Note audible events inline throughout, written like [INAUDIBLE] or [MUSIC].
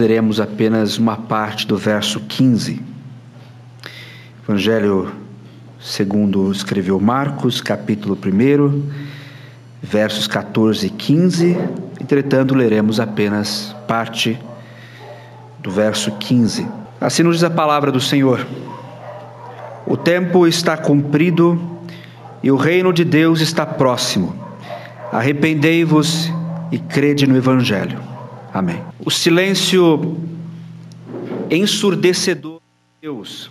leremos apenas uma parte do verso 15. Evangelho segundo escreveu Marcos, capítulo 1, versos 14 e 15. Entretanto, leremos apenas parte do verso 15. Assim nos diz a palavra do Senhor: O tempo está cumprido e o reino de Deus está próximo. Arrependei-vos e crede no Evangelho. Amém. O silêncio ensurdecedor de Deus.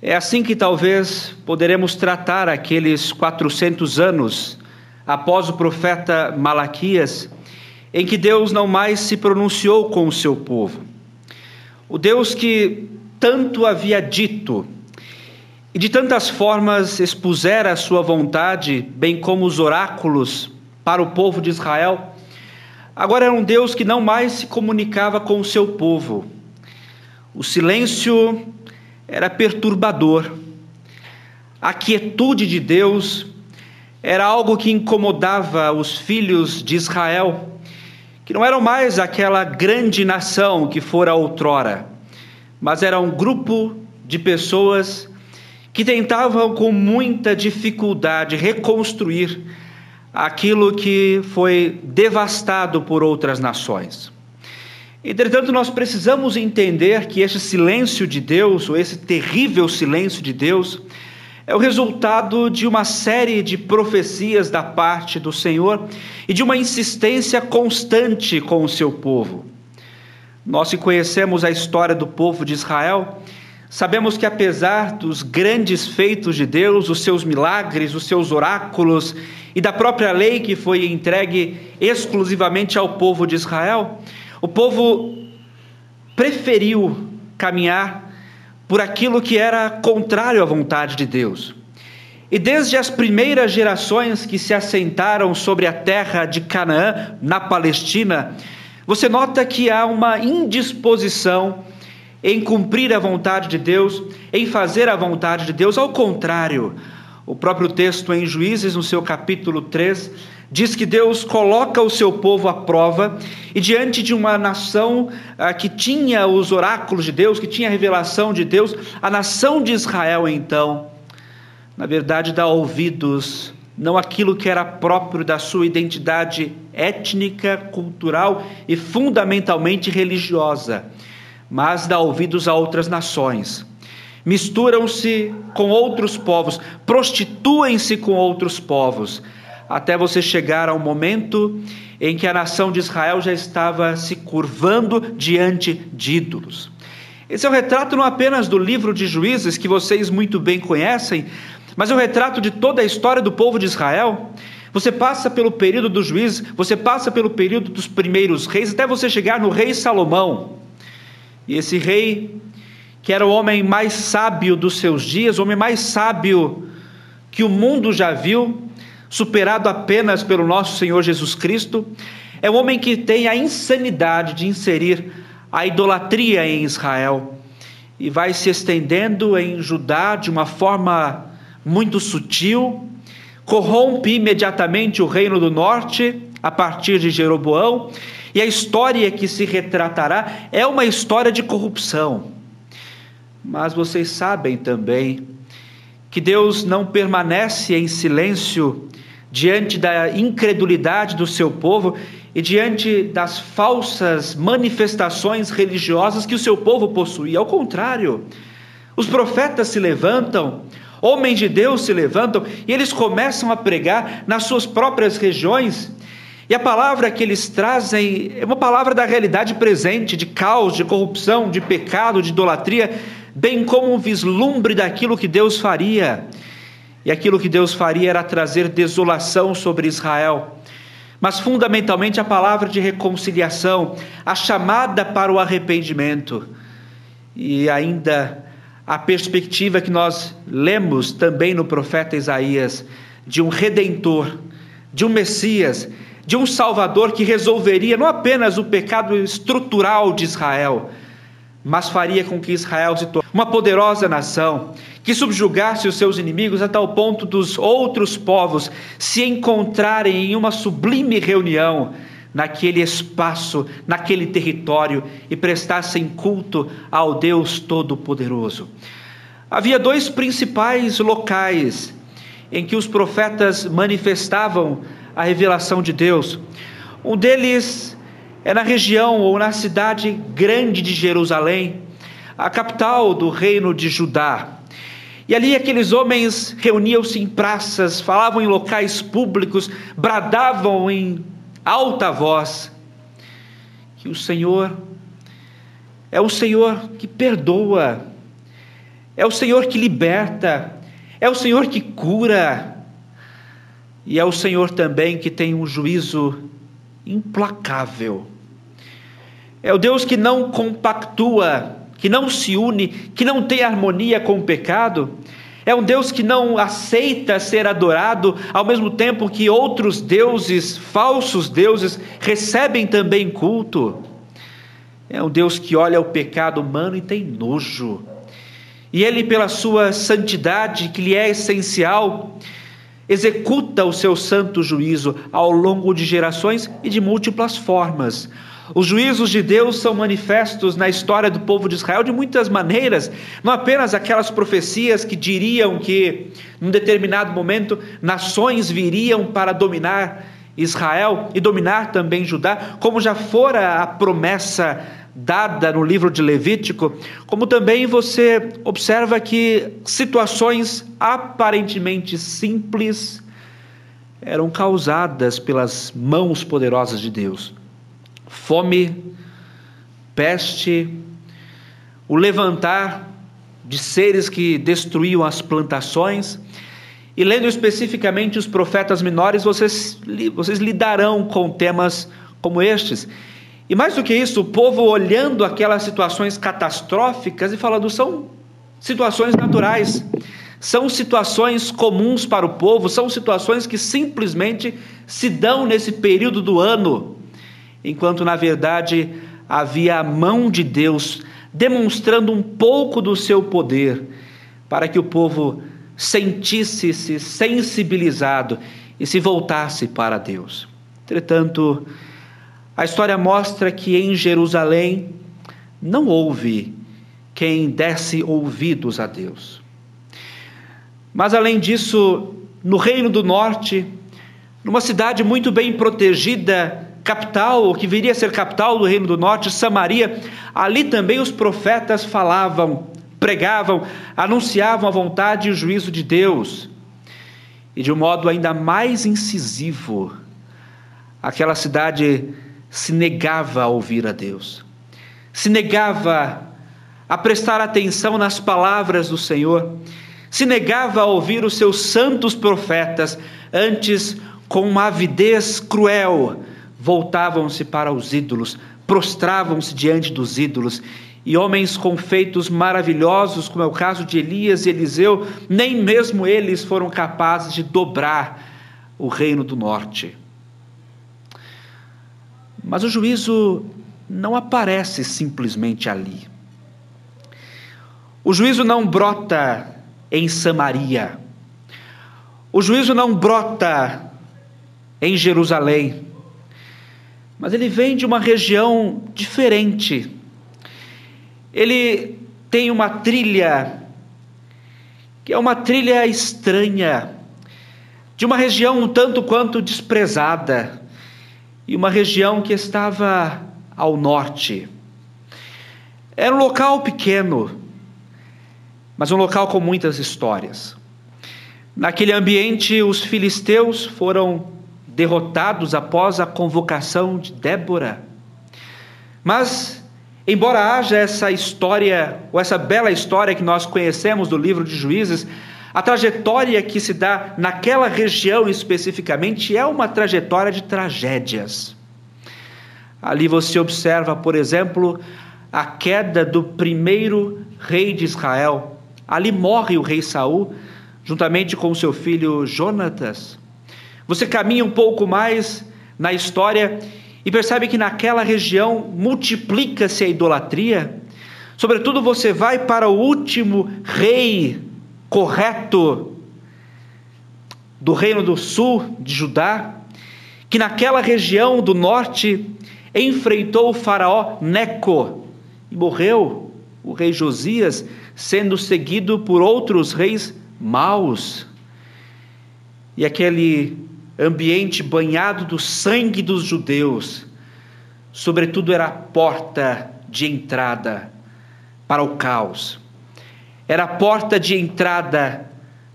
É assim que talvez poderemos tratar aqueles 400 anos após o profeta Malaquias, em que Deus não mais se pronunciou com o seu povo. O Deus que tanto havia dito e de tantas formas expusera a sua vontade, bem como os oráculos para o povo de Israel, agora era um Deus que não mais se comunicava com o seu povo. O silêncio era perturbador. A quietude de Deus era algo que incomodava os filhos de Israel, que não eram mais aquela grande nação que fora outrora, mas era um grupo de pessoas que tentavam com muita dificuldade reconstruir aquilo que foi devastado por outras nações. Entretanto, nós precisamos entender que esse silêncio de Deus, ou esse terrível silêncio de Deus, é o resultado de uma série de profecias da parte do Senhor e de uma insistência constante com o seu povo. Nós que conhecemos a história do povo de Israel, Sabemos que apesar dos grandes feitos de Deus, os seus milagres, os seus oráculos e da própria lei que foi entregue exclusivamente ao povo de Israel, o povo preferiu caminhar por aquilo que era contrário à vontade de Deus. E desde as primeiras gerações que se assentaram sobre a terra de Canaã, na Palestina, você nota que há uma indisposição em cumprir a vontade de Deus, em fazer a vontade de Deus. Ao contrário, o próprio texto em Juízes, no seu capítulo 3, diz que Deus coloca o seu povo à prova e diante de uma nação ah, que tinha os oráculos de Deus, que tinha a revelação de Deus, a nação de Israel então, na verdade, dá ouvidos não aquilo que era próprio da sua identidade étnica, cultural e fundamentalmente religiosa mas dá ouvidos a outras nações. Misturam-se com outros povos, prostituem-se com outros povos, até você chegar ao momento em que a nação de Israel já estava se curvando diante de ídolos. Esse é o retrato não apenas do livro de Juízes, que vocês muito bem conhecem, mas é o retrato de toda a história do povo de Israel. Você passa pelo período dos juízes, você passa pelo período dos primeiros reis, até você chegar no rei Salomão. E esse rei, que era o homem mais sábio dos seus dias, o homem mais sábio que o mundo já viu, superado apenas pelo nosso Senhor Jesus Cristo, é o homem que tem a insanidade de inserir a idolatria em Israel e vai se estendendo em Judá de uma forma muito sutil, corrompe imediatamente o reino do norte a partir de Jeroboão e a história que se retratará é uma história de corrupção. Mas vocês sabem também que Deus não permanece em silêncio diante da incredulidade do seu povo e diante das falsas manifestações religiosas que o seu povo possuía. Ao contrário, os profetas se levantam, homens de Deus se levantam e eles começam a pregar nas suas próprias regiões e a palavra que eles trazem é uma palavra da realidade presente, de caos, de corrupção, de pecado, de idolatria, bem como um vislumbre daquilo que Deus faria. E aquilo que Deus faria era trazer desolação sobre Israel. Mas fundamentalmente a palavra de reconciliação, a chamada para o arrependimento. E ainda a perspectiva que nós lemos também no profeta Isaías de um redentor, de um Messias de um Salvador que resolveria não apenas o pecado estrutural de Israel, mas faria com que Israel se tornasse uma poderosa nação, que subjugasse os seus inimigos a tal ponto dos outros povos se encontrarem em uma sublime reunião naquele espaço, naquele território e prestassem culto ao Deus Todo-Poderoso. Havia dois principais locais em que os profetas manifestavam a revelação de Deus. Um deles é na região ou na cidade grande de Jerusalém, a capital do reino de Judá. E ali aqueles homens reuniam-se em praças, falavam em locais públicos, bradavam em alta voz que o Senhor é o Senhor que perdoa, é o Senhor que liberta, é o Senhor que cura, e é o Senhor também que tem um juízo implacável. É o Deus que não compactua, que não se une, que não tem harmonia com o pecado. É um Deus que não aceita ser adorado, ao mesmo tempo que outros deuses, falsos deuses, recebem também culto. É um Deus que olha o pecado humano e tem nojo. E ele, pela sua santidade, que lhe é essencial, executa o seu santo juízo ao longo de gerações e de múltiplas formas. Os juízos de Deus são manifestos na história do povo de Israel de muitas maneiras, não apenas aquelas profecias que diriam que, num determinado momento, nações viriam para dominar Israel e dominar também Judá, como já fora a promessa dada no livro de Levítico, como também você observa que situações aparentemente simples eram causadas pelas mãos poderosas de Deus. Fome, peste, o levantar de seres que destruíam as plantações. E lendo especificamente os profetas menores, vocês, vocês lidarão com temas como estes. E mais do que isso, o povo olhando aquelas situações catastróficas e falando: são situações naturais, são situações comuns para o povo, são situações que simplesmente se dão nesse período do ano, enquanto na verdade havia a mão de Deus demonstrando um pouco do seu poder para que o povo sentisse-se sensibilizado e se voltasse para Deus. Entretanto, a história mostra que em Jerusalém não houve quem desse ouvidos a Deus. Mas além disso, no Reino do Norte, numa cidade muito bem protegida, capital, ou que viria a ser capital do Reino do Norte, Samaria, ali também os profetas falavam, pregavam, anunciavam a vontade e o juízo de Deus. E de um modo ainda mais incisivo, aquela cidade se negava a ouvir a Deus, se negava a prestar atenção nas palavras do Senhor, se negava a ouvir os seus santos profetas, antes, com uma avidez cruel, voltavam-se para os ídolos, prostravam-se diante dos ídolos. E homens com feitos maravilhosos, como é o caso de Elias e Eliseu, nem mesmo eles foram capazes de dobrar o reino do norte. Mas o juízo não aparece simplesmente ali. O juízo não brota em Samaria. O juízo não brota em Jerusalém. Mas ele vem de uma região diferente. Ele tem uma trilha que é uma trilha estranha, de uma região um tanto quanto desprezada e uma região que estava ao norte. Era um local pequeno, mas um local com muitas histórias. Naquele ambiente, os filisteus foram derrotados após a convocação de Débora. Mas, embora haja essa história, ou essa bela história que nós conhecemos do livro de Juízes, a trajetória que se dá naquela região especificamente é uma trajetória de tragédias. Ali você observa, por exemplo, a queda do primeiro rei de Israel. Ali morre o rei Saul, juntamente com seu filho Jonatas. Você caminha um pouco mais na história e percebe que naquela região multiplica-se a idolatria. Sobretudo, você vai para o último rei correto do reino do sul de Judá, que naquela região do norte enfrentou o faraó Neco e morreu, o rei Josias, sendo seguido por outros reis maus. E aquele ambiente banhado do sangue dos judeus, sobretudo era a porta de entrada para o caos, era a porta de entrada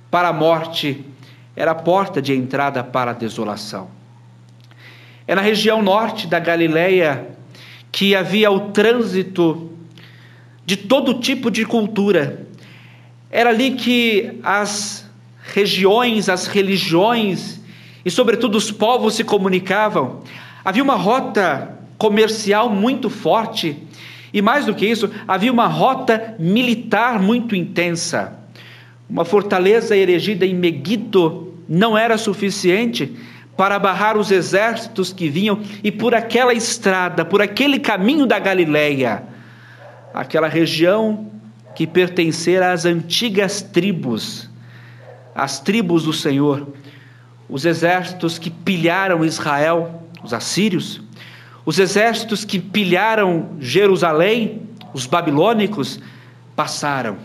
para a morte, era a porta de entrada para a desolação. É na região norte da Galileia que havia o trânsito de todo tipo de cultura. Era ali que as regiões, as religiões e, sobretudo, os povos se comunicavam. Havia uma rota comercial muito forte e, mais do que isso, havia uma rota militar muito intensa. Uma fortaleza erigida em Megiddo não era suficiente para barrar os exércitos que vinham e por aquela estrada, por aquele caminho da Galileia, aquela região que pertencera às antigas tribos, as tribos do Senhor, os exércitos que pilharam Israel, os assírios, os exércitos que pilharam Jerusalém, os babilônicos, passaram.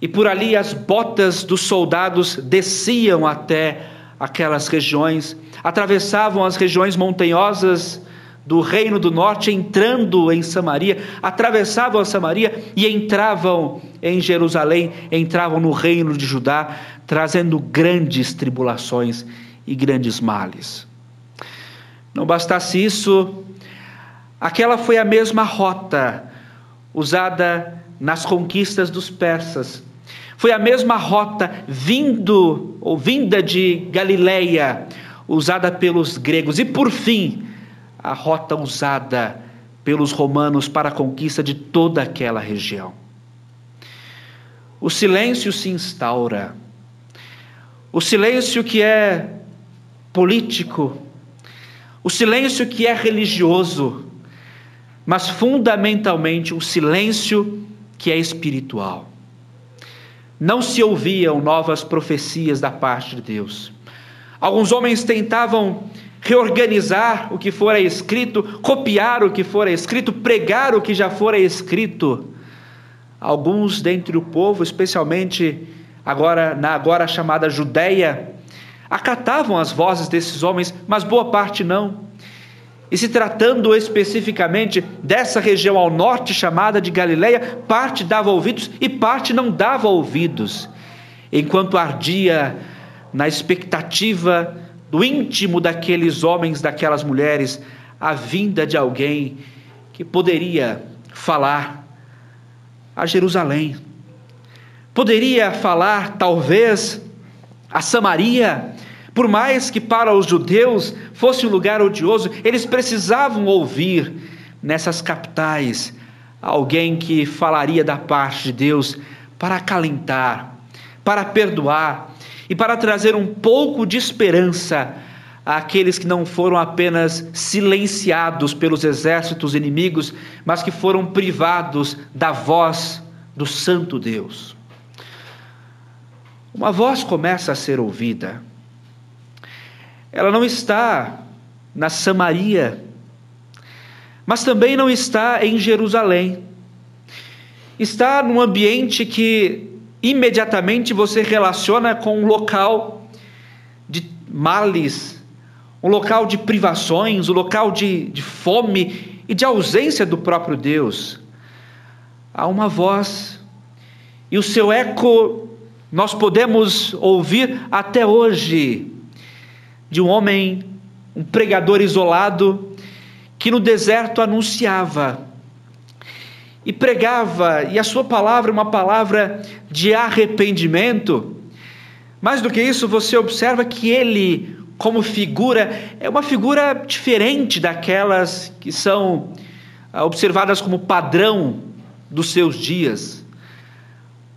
E por ali as botas dos soldados desciam até aquelas regiões, atravessavam as regiões montanhosas do reino do norte, entrando em Samaria, atravessavam a Samaria e entravam em Jerusalém, entravam no reino de Judá, trazendo grandes tribulações e grandes males. Não bastasse isso, aquela foi a mesma rota usada nas conquistas dos persas foi a mesma rota vindo ou vinda de Galileia, usada pelos gregos. E por fim, a rota usada pelos romanos para a conquista de toda aquela região. O silêncio se instaura. O silêncio que é político, o silêncio que é religioso, mas fundamentalmente o silêncio que é espiritual não se ouviam novas profecias da parte de Deus. Alguns homens tentavam reorganizar o que fora escrito, copiar o que fora escrito, pregar o que já fora escrito. Alguns dentre o povo, especialmente agora na agora chamada Judéia, acatavam as vozes desses homens, mas boa parte não. E se tratando especificamente dessa região ao norte chamada de Galileia, parte dava ouvidos e parte não dava ouvidos, enquanto ardia na expectativa do íntimo daqueles homens, daquelas mulheres, a vinda de alguém que poderia falar a Jerusalém, poderia falar talvez a Samaria, por mais que para os judeus fosse um lugar odioso, eles precisavam ouvir nessas capitais alguém que falaria da parte de Deus para acalentar, para perdoar e para trazer um pouco de esperança àqueles que não foram apenas silenciados pelos exércitos inimigos, mas que foram privados da voz do Santo Deus. Uma voz começa a ser ouvida ela não está na Samaria, mas também não está em Jerusalém. Está num ambiente que imediatamente você relaciona com um local de males, um local de privações, um local de, de fome e de ausência do próprio Deus. Há uma voz, e o seu eco nós podemos ouvir até hoje de um homem, um pregador isolado, que no deserto anunciava e pregava, e a sua palavra é uma palavra de arrependimento. Mais do que isso, você observa que ele, como figura, é uma figura diferente daquelas que são ah, observadas como padrão dos seus dias.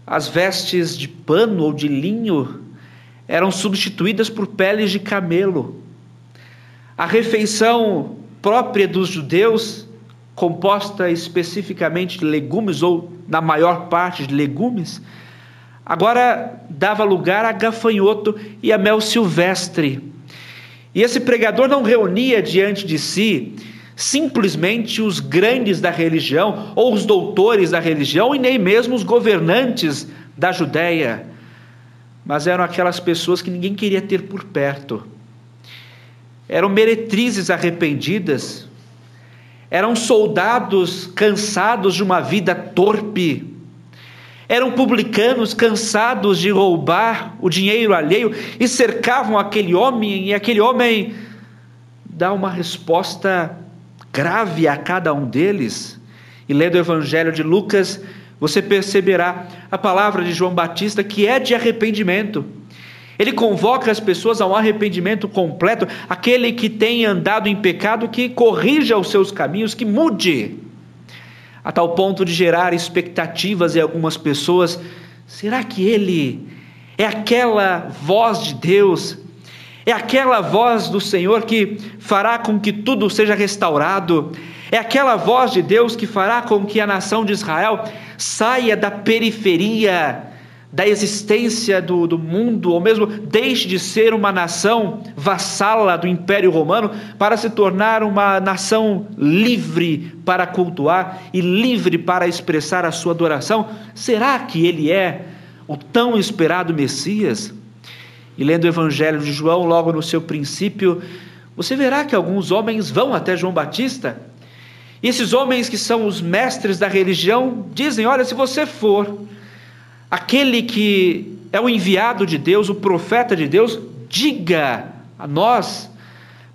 As vestes de pano ou de linho eram substituídas por peles de camelo. A refeição própria dos judeus, composta especificamente de legumes, ou na maior parte de legumes, agora dava lugar a gafanhoto e a mel silvestre. E esse pregador não reunia diante de si simplesmente os grandes da religião, ou os doutores da religião, e nem mesmo os governantes da Judéia, mas eram aquelas pessoas que ninguém queria ter por perto. Eram meretrizes arrependidas, eram soldados cansados de uma vida torpe, eram publicanos cansados de roubar o dinheiro alheio e cercavam aquele homem, e aquele homem dá uma resposta grave a cada um deles. E lendo o Evangelho de Lucas, você perceberá a palavra de João Batista que é de arrependimento. Ele convoca as pessoas a um arrependimento completo, aquele que tem andado em pecado, que corrija os seus caminhos, que mude, a tal ponto de gerar expectativas em algumas pessoas. Será que ele é aquela voz de Deus é aquela voz do Senhor que fará com que tudo seja restaurado. É aquela voz de Deus que fará com que a nação de Israel saia da periferia da existência do, do mundo, ou mesmo deixe de ser uma nação vassala do Império Romano, para se tornar uma nação livre para cultuar e livre para expressar a sua adoração? Será que ele é o tão esperado Messias? E lendo o Evangelho de João, logo no seu princípio, você verá que alguns homens vão até João Batista. E esses homens que são os mestres da religião dizem: Olha, se você for aquele que é o enviado de Deus, o profeta de Deus, diga a nós,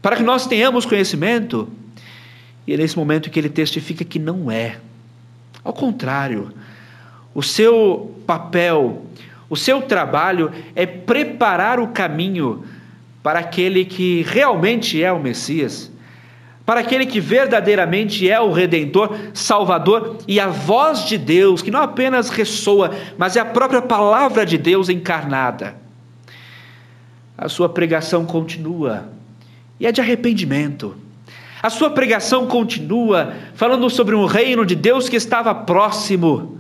para que nós tenhamos conhecimento. E é nesse momento que ele testifica que não é. Ao contrário, o seu papel, o seu trabalho é preparar o caminho para aquele que realmente é o Messias, para aquele que verdadeiramente é o Redentor, Salvador e a voz de Deus, que não apenas ressoa, mas é a própria palavra de Deus encarnada. A sua pregação continua e é de arrependimento. A sua pregação continua falando sobre um reino de Deus que estava próximo,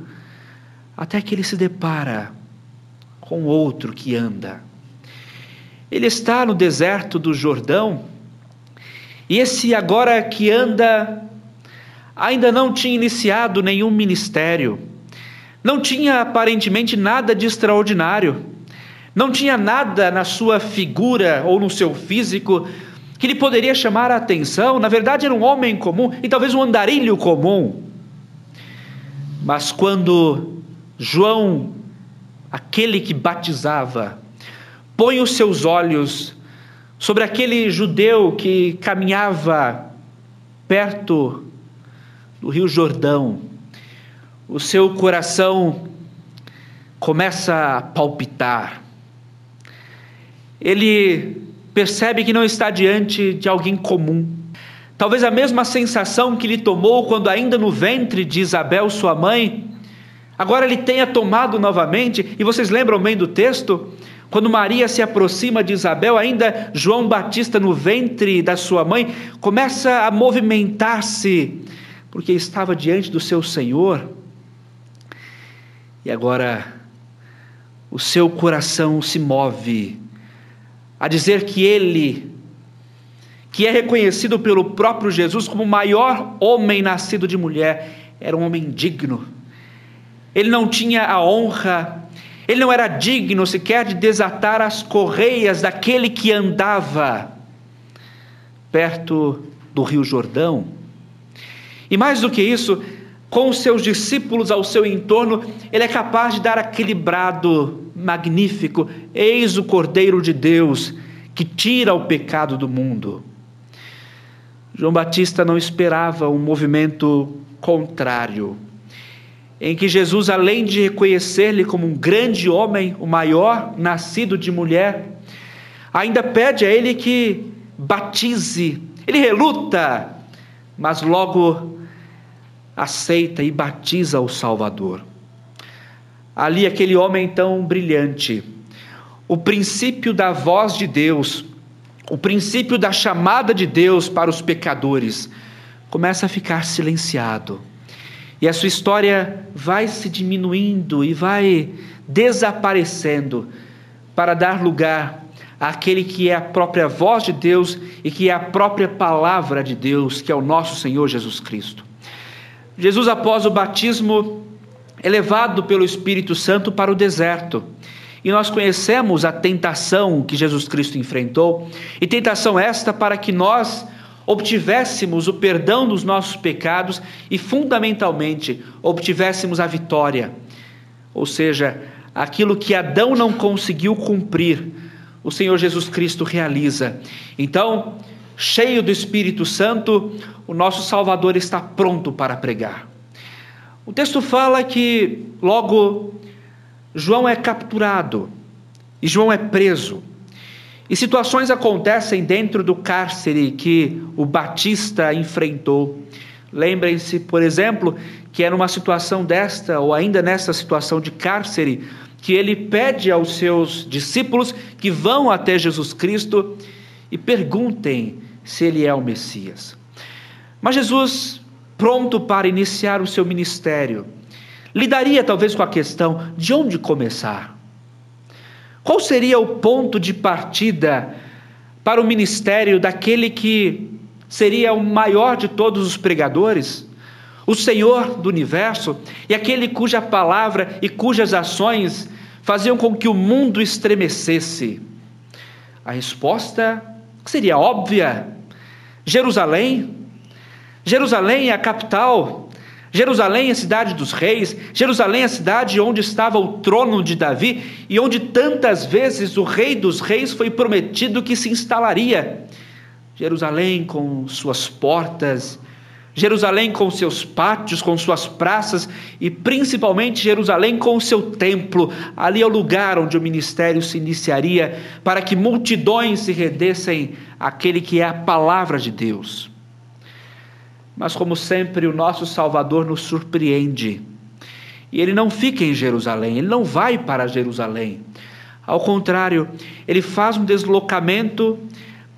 até que ele se depara com outro que anda. Ele está no deserto do Jordão, e esse agora que anda ainda não tinha iniciado nenhum ministério, não tinha aparentemente nada de extraordinário, não tinha nada na sua figura ou no seu físico que lhe poderia chamar a atenção. Na verdade, era um homem comum e talvez um andarilho comum. Mas quando João aquele que batizava, põe os seus olhos sobre aquele judeu que caminhava perto do Rio Jordão, o seu coração começa a palpitar. Ele percebe que não está diante de alguém comum. Talvez a mesma sensação que lhe tomou quando, ainda no ventre de Isabel, sua mãe, Agora ele tenha tomado novamente, e vocês lembram bem do texto? Quando Maria se aproxima de Isabel, ainda João Batista no ventre da sua mãe começa a movimentar-se, porque estava diante do seu Senhor. E agora o seu coração se move a dizer que ele, que é reconhecido pelo próprio Jesus como o maior homem nascido de mulher, era um homem digno ele não tinha a honra, ele não era digno sequer de desatar as correias daquele que andava perto do Rio Jordão. E mais do que isso, com os seus discípulos ao seu entorno, ele é capaz de dar aquele brado magnífico: Eis o Cordeiro de Deus que tira o pecado do mundo. João Batista não esperava um movimento contrário em que Jesus, além de reconhecer-lhe como um grande homem, o maior nascido de mulher, ainda pede a ele que batize. Ele reluta, mas logo aceita e batiza o Salvador. Ali, aquele homem tão brilhante, o princípio da voz de Deus, o princípio da chamada de Deus para os pecadores, começa a ficar silenciado e a sua história vai se diminuindo e vai desaparecendo para dar lugar aquele que é a própria voz de Deus e que é a própria palavra de Deus, que é o nosso Senhor Jesus Cristo. Jesus, após o batismo, é levado pelo Espírito Santo para o deserto. E nós conhecemos a tentação que Jesus Cristo enfrentou, e tentação esta para que nós obtivéssemos o perdão dos nossos pecados e, fundamentalmente, obtivéssemos a vitória. Ou seja, aquilo que Adão não conseguiu cumprir, o Senhor Jesus Cristo realiza. Então, cheio do Espírito Santo, o nosso Salvador está pronto para pregar. O texto fala que logo João é capturado e João é preso. E situações acontecem dentro do cárcere que o Batista enfrentou. Lembrem-se, por exemplo, que era uma situação desta, ou ainda nessa situação de cárcere, que ele pede aos seus discípulos que vão até Jesus Cristo e perguntem se ele é o Messias. Mas Jesus, pronto para iniciar o seu ministério, lidaria talvez com a questão de onde começar. Qual seria o ponto de partida para o ministério daquele que seria o maior de todos os pregadores? O Senhor do universo e aquele cuja palavra e cujas ações faziam com que o mundo estremecesse? A resposta seria óbvia: Jerusalém. Jerusalém é a capital Jerusalém é a cidade dos reis, Jerusalém é a cidade onde estava o trono de Davi e onde tantas vezes o rei dos reis foi prometido que se instalaria. Jerusalém com suas portas, Jerusalém com seus pátios, com suas praças e principalmente Jerusalém com o seu templo. Ali é o lugar onde o ministério se iniciaria para que multidões se rendessem àquele que é a palavra de Deus. Mas, como sempre, o nosso Salvador nos surpreende. E ele não fica em Jerusalém, ele não vai para Jerusalém. Ao contrário, ele faz um deslocamento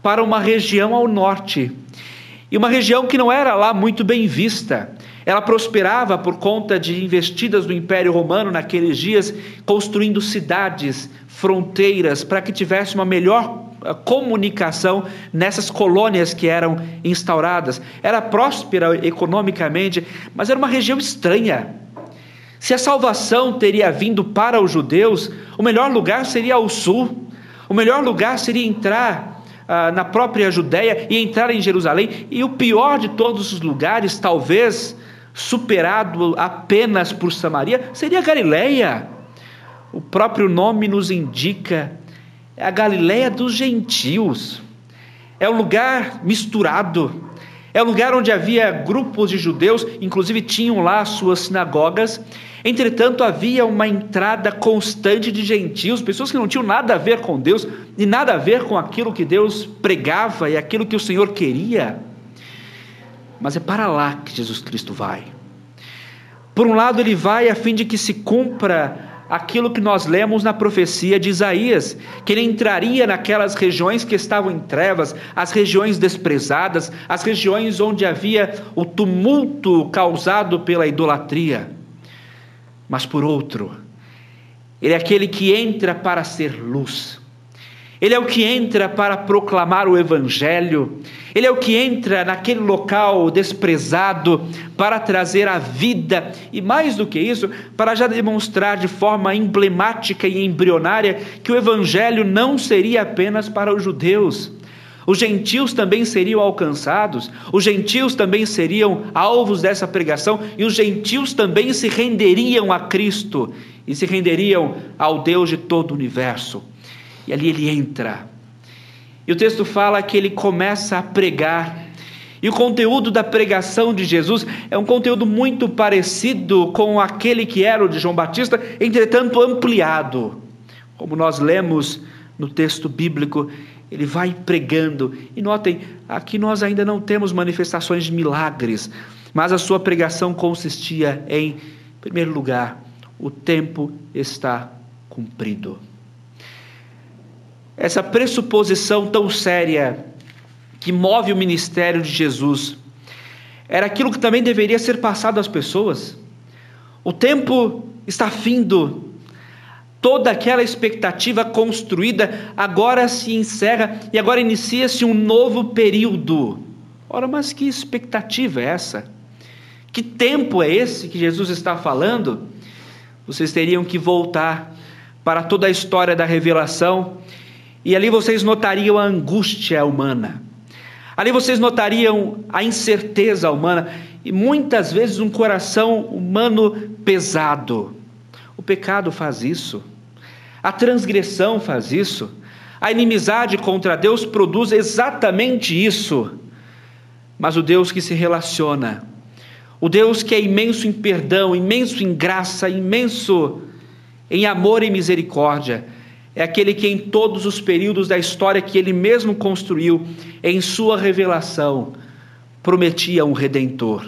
para uma região ao norte. E uma região que não era lá muito bem vista. Ela prosperava por conta de investidas do Império Romano naqueles dias, construindo cidades, fronteiras, para que tivesse uma melhor comunicação nessas colônias que eram instauradas. Era próspera economicamente, mas era uma região estranha. Se a salvação teria vindo para os judeus, o melhor lugar seria o sul, o melhor lugar seria entrar ah, na própria Judéia e entrar em Jerusalém, e o pior de todos os lugares, talvez superado apenas por Samaria, seria Galileia. O próprio nome nos indica é a Galiléia dos gentios. É um lugar misturado. É um lugar onde havia grupos de judeus, inclusive tinham lá suas sinagogas. Entretanto, havia uma entrada constante de gentios, pessoas que não tinham nada a ver com Deus e nada a ver com aquilo que Deus pregava e aquilo que o Senhor queria. Mas é para lá que Jesus Cristo vai. Por um lado, ele vai a fim de que se cumpra aquilo que nós lemos na profecia de Isaías, que ele entraria naquelas regiões que estavam em trevas, as regiões desprezadas, as regiões onde havia o tumulto causado pela idolatria. Mas por outro, ele é aquele que entra para ser luz. Ele é o que entra para proclamar o Evangelho, ele é o que entra naquele local desprezado para trazer a vida. E, mais do que isso, para já demonstrar de forma emblemática e embrionária que o Evangelho não seria apenas para os judeus. Os gentios também seriam alcançados, os gentios também seriam alvos dessa pregação. E os gentios também se renderiam a Cristo. E se renderiam ao Deus de todo o universo. E ali ele entra. E o texto fala que ele começa a pregar. E o conteúdo da pregação de Jesus é um conteúdo muito parecido com aquele que era o de João Batista, entretanto ampliado. Como nós lemos no texto bíblico, ele vai pregando. E notem, aqui nós ainda não temos manifestações de milagres, mas a sua pregação consistia em, em primeiro lugar, o tempo está cumprido essa pressuposição tão séria que move o ministério de Jesus era aquilo que também deveria ser passado às pessoas. O tempo está findo, toda aquela expectativa construída agora se encerra e agora inicia-se um novo período. Ora, mas que expectativa é essa? Que tempo é esse que Jesus está falando? Vocês teriam que voltar para toda a história da revelação e ali vocês notariam a angústia humana. Ali vocês notariam a incerteza humana e muitas vezes um coração humano pesado. O pecado faz isso. A transgressão faz isso. A inimizade contra Deus produz exatamente isso. Mas o Deus que se relaciona, o Deus que é imenso em perdão, imenso em graça, imenso em amor e misericórdia, é aquele que em todos os períodos da história que ele mesmo construiu, em sua revelação, prometia um redentor,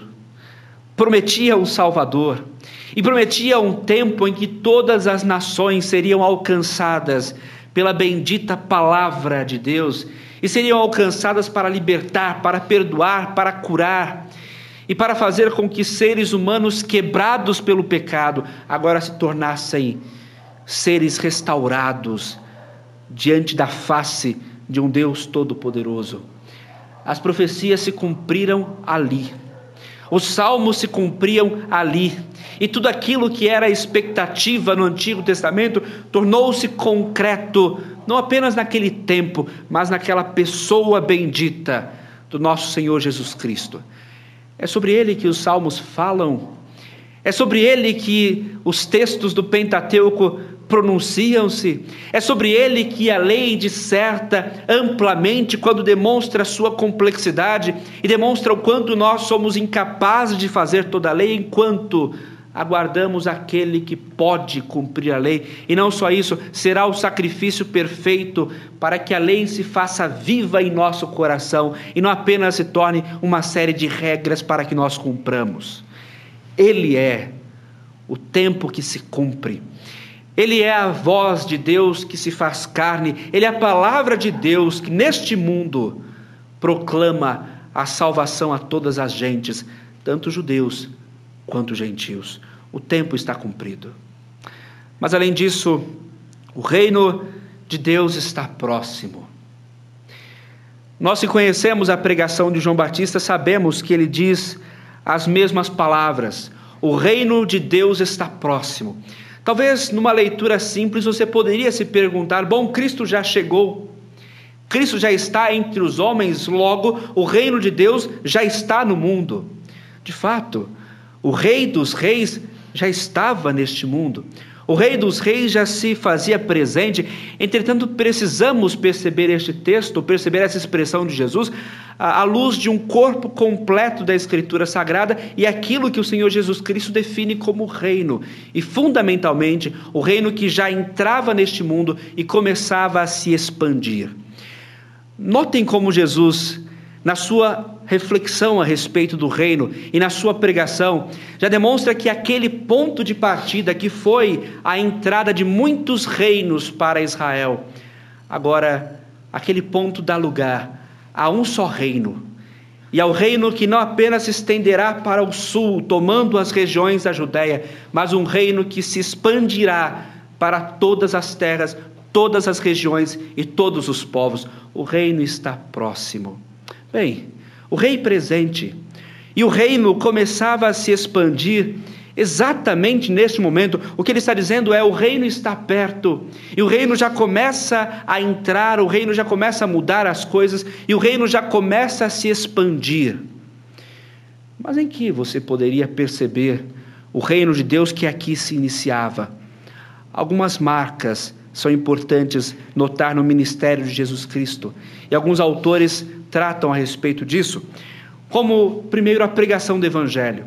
prometia um salvador e prometia um tempo em que todas as nações seriam alcançadas pela bendita palavra de Deus e seriam alcançadas para libertar, para perdoar, para curar e para fazer com que seres humanos quebrados pelo pecado agora se tornassem seres restaurados diante da face de um Deus todo-poderoso. As profecias se cumpriram ali. Os salmos se cumpriam ali. E tudo aquilo que era expectativa no Antigo Testamento tornou-se concreto, não apenas naquele tempo, mas naquela pessoa bendita do nosso Senhor Jesus Cristo. É sobre ele que os salmos falam, é sobre ele que os textos do Pentateuco pronunciam-se. É sobre ele que a lei disserta amplamente quando demonstra sua complexidade e demonstra o quanto nós somos incapazes de fazer toda a lei enquanto aguardamos aquele que pode cumprir a lei. E não só isso, será o sacrifício perfeito para que a lei se faça viva em nosso coração e não apenas se torne uma série de regras para que nós cumpramos. Ele é o tempo que se cumpre. Ele é a voz de Deus que se faz carne, ele é a palavra de Deus que neste mundo proclama a salvação a todas as gentes, tanto judeus quanto gentios. O tempo está cumprido. Mas além disso, o reino de Deus está próximo. Nós, que conhecemos a pregação de João Batista, sabemos que ele diz as mesmas palavras: o reino de Deus está próximo. Talvez numa leitura simples você poderia se perguntar: bom, Cristo já chegou, Cristo já está entre os homens, logo o reino de Deus já está no mundo. De fato, o Rei dos Reis já estava neste mundo. O Rei dos Reis já se fazia presente, entretanto, precisamos perceber este texto, perceber essa expressão de Jesus, à luz de um corpo completo da Escritura Sagrada e aquilo que o Senhor Jesus Cristo define como reino. E, fundamentalmente, o reino que já entrava neste mundo e começava a se expandir. Notem como Jesus, na sua reflexão a respeito do reino e na sua pregação, já demonstra que aquele ponto de partida que foi a entrada de muitos reinos para Israel, agora aquele ponto dá lugar a um só reino. E ao reino que não apenas se estenderá para o sul, tomando as regiões da Judéia, mas um reino que se expandirá para todas as terras, todas as regiões e todos os povos. O reino está próximo. Bem, o rei presente. E o reino começava a se expandir exatamente neste momento. O que ele está dizendo é: o reino está perto, e o reino já começa a entrar, o reino já começa a mudar as coisas, e o reino já começa a se expandir. Mas em que você poderia perceber o reino de Deus que aqui se iniciava? Algumas marcas são importantes notar no ministério de Jesus Cristo. E alguns autores tratam a respeito disso, como, primeiro, a pregação do Evangelho.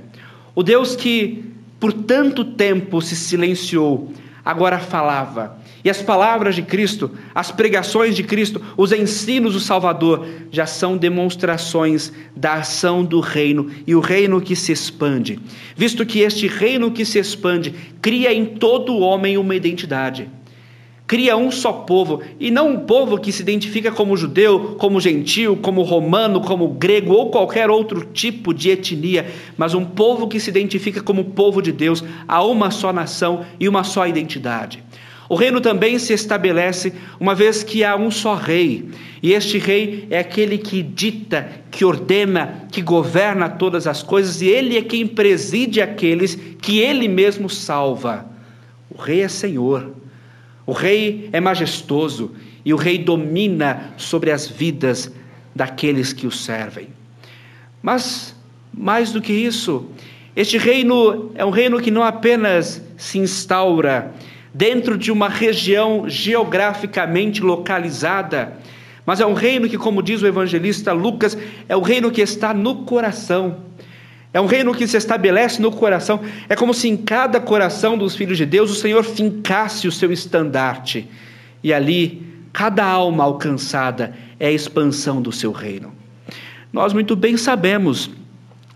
O Deus que por tanto tempo se silenciou, agora falava. E as palavras de Cristo, as pregações de Cristo, os ensinos do Salvador já são demonstrações da ação do reino e o reino que se expande. Visto que este reino que se expande cria em todo homem uma identidade cria um só povo, e não um povo que se identifica como judeu, como gentil, como romano, como grego ou qualquer outro tipo de etnia, mas um povo que se identifica como povo de Deus, a uma só nação e uma só identidade. O reino também se estabelece uma vez que há um só rei, e este rei é aquele que dita, que ordena, que governa todas as coisas, e ele é quem preside aqueles que ele mesmo salva. O rei é Senhor, o rei é majestoso, e o rei domina sobre as vidas daqueles que o servem. Mas, mais do que isso, este reino é um reino que não apenas se instaura dentro de uma região geograficamente localizada, mas é um reino que, como diz o evangelista Lucas, é o reino que está no coração. É um reino que se estabelece no coração. É como se em cada coração dos filhos de Deus o Senhor fincasse o seu estandarte. E ali, cada alma alcançada é a expansão do seu reino. Nós muito bem sabemos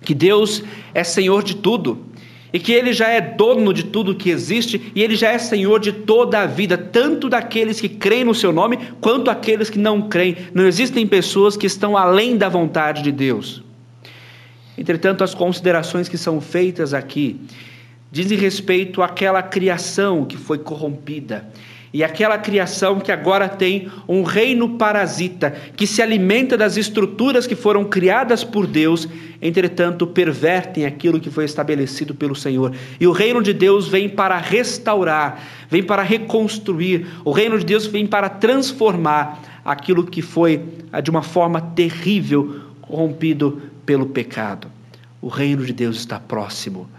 que Deus é Senhor de tudo e que Ele já é dono de tudo que existe e Ele já é Senhor de toda a vida, tanto daqueles que creem no Seu nome quanto aqueles que não creem. Não existem pessoas que estão além da vontade de Deus. Entretanto, as considerações que são feitas aqui dizem respeito àquela criação que foi corrompida e aquela criação que agora tem um reino parasita, que se alimenta das estruturas que foram criadas por Deus, entretanto pervertem aquilo que foi estabelecido pelo Senhor. E o reino de Deus vem para restaurar, vem para reconstruir, o reino de Deus vem para transformar aquilo que foi de uma forma terrível corrompido pelo pecado. O reino de Deus está próximo.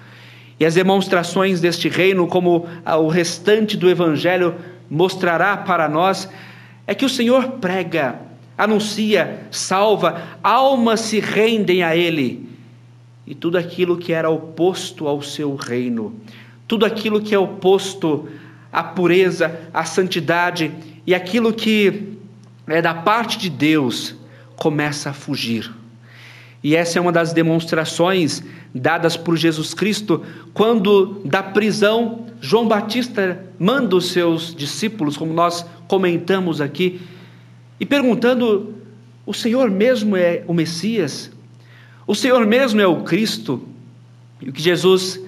E as demonstrações deste reino, como ah, o restante do evangelho, mostrará para nós é que o Senhor prega, anuncia, salva, almas se rendem a Ele. E tudo aquilo que era oposto ao seu reino, tudo aquilo que é oposto à pureza, à santidade e aquilo que é da parte de Deus, começa a fugir. E essa é uma das demonstrações dadas por Jesus Cristo quando da prisão João Batista manda os seus discípulos, como nós comentamos aqui, e perguntando: o Senhor mesmo é o Messias? O Senhor mesmo é o Cristo? E o que Jesus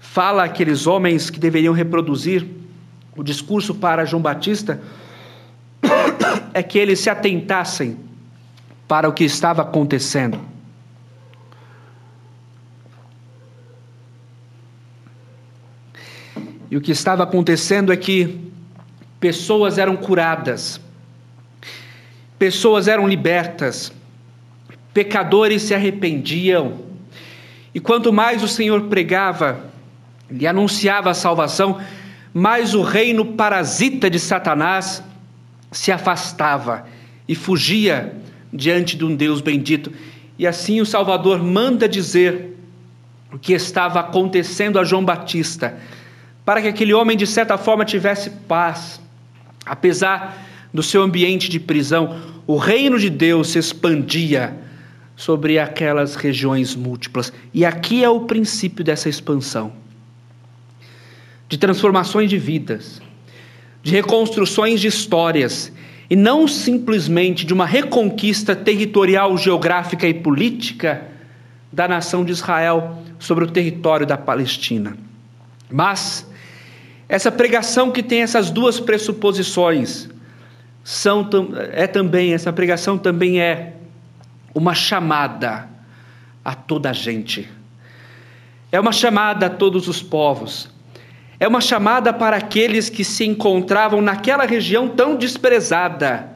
fala àqueles homens que deveriam reproduzir o discurso para João Batista [COUGHS] é que eles se atentassem para o que estava acontecendo. E o que estava acontecendo é que pessoas eram curadas, pessoas eram libertas, pecadores se arrependiam. E quanto mais o Senhor pregava e anunciava a salvação, mais o reino parasita de Satanás se afastava e fugia diante de um Deus bendito. E assim o Salvador manda dizer o que estava acontecendo a João Batista para que aquele homem, de certa forma, tivesse paz. Apesar do seu ambiente de prisão, o reino de Deus se expandia sobre aquelas regiões múltiplas. E aqui é o princípio dessa expansão de transformações de vidas, de reconstruções de histórias, e não simplesmente de uma reconquista territorial, geográfica e política da nação de Israel sobre o território da Palestina. Mas essa pregação que tem essas duas pressuposições são, é também, essa pregação também é uma chamada a toda a gente. É uma chamada a todos os povos. É uma chamada para aqueles que se encontravam naquela região tão desprezada,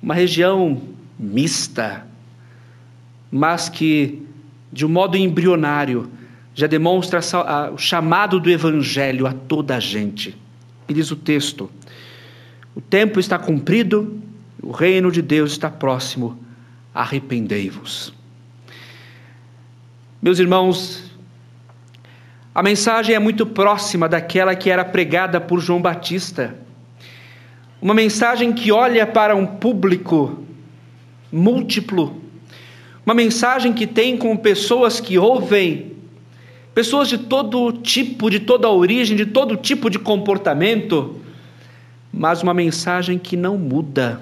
uma região mista, mas que, de um modo embrionário, já demonstra o chamado do Evangelho a toda a gente. E diz o texto: o tempo está cumprido, o reino de Deus está próximo, arrependei-vos. Meus irmãos, a mensagem é muito próxima daquela que era pregada por João Batista. Uma mensagem que olha para um público múltiplo, uma mensagem que tem com pessoas que ouvem pessoas de todo tipo, de toda origem, de todo tipo de comportamento, mas uma mensagem que não muda,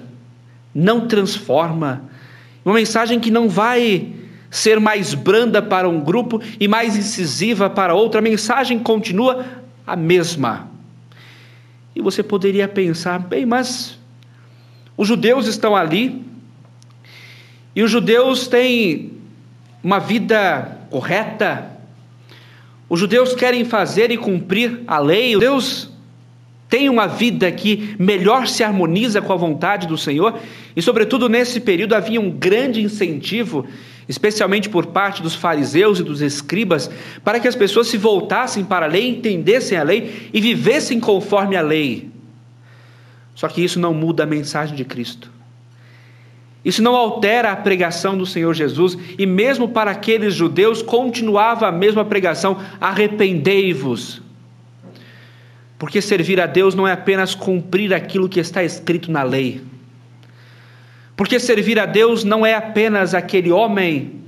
não transforma, uma mensagem que não vai ser mais branda para um grupo e mais incisiva para outro, a mensagem continua a mesma. E você poderia pensar, bem, mas os judeus estão ali, e os judeus têm uma vida correta, os judeus querem fazer e cumprir a lei, os judeus têm uma vida que melhor se harmoniza com a vontade do Senhor, e sobretudo nesse período havia um grande incentivo especialmente por parte dos fariseus e dos escribas, para que as pessoas se voltassem para a lei, entendessem a lei e vivessem conforme a lei. Só que isso não muda a mensagem de Cristo. Isso não altera a pregação do Senhor Jesus, e mesmo para aqueles judeus continuava a mesma pregação: arrependei-vos. Porque servir a Deus não é apenas cumprir aquilo que está escrito na lei. Porque servir a Deus não é apenas aquele homem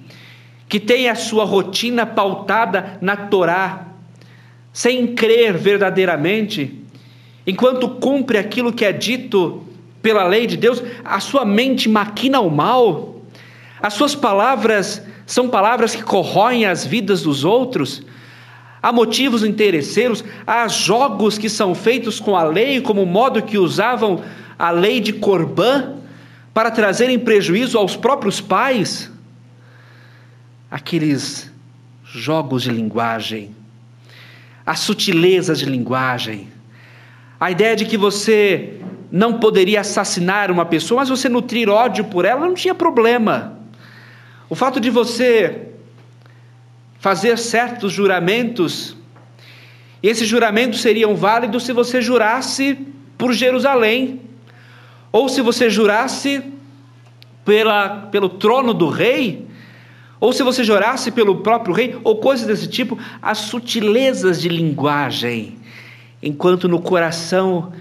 que tem a sua rotina pautada na Torá, sem crer verdadeiramente, enquanto cumpre aquilo que é dito pela lei de Deus, a sua mente maquina o mal, as suas palavras são palavras que corroem as vidas dos outros, há motivos interesseiros, há jogos que são feitos com a lei, como o modo que usavam a lei de Corbã, para trazerem prejuízo aos próprios pais, aqueles jogos de linguagem, as sutilezas de linguagem, a ideia de que você não poderia assassinar uma pessoa, mas você nutrir ódio por ela não tinha problema. O fato de você fazer certos juramentos, e esses juramentos seriam válidos se você jurasse por Jerusalém, ou se você jurasse pela, pelo trono do rei, ou se você jurasse pelo próprio rei, ou coisas desse tipo, as sutilezas de linguagem, enquanto no coração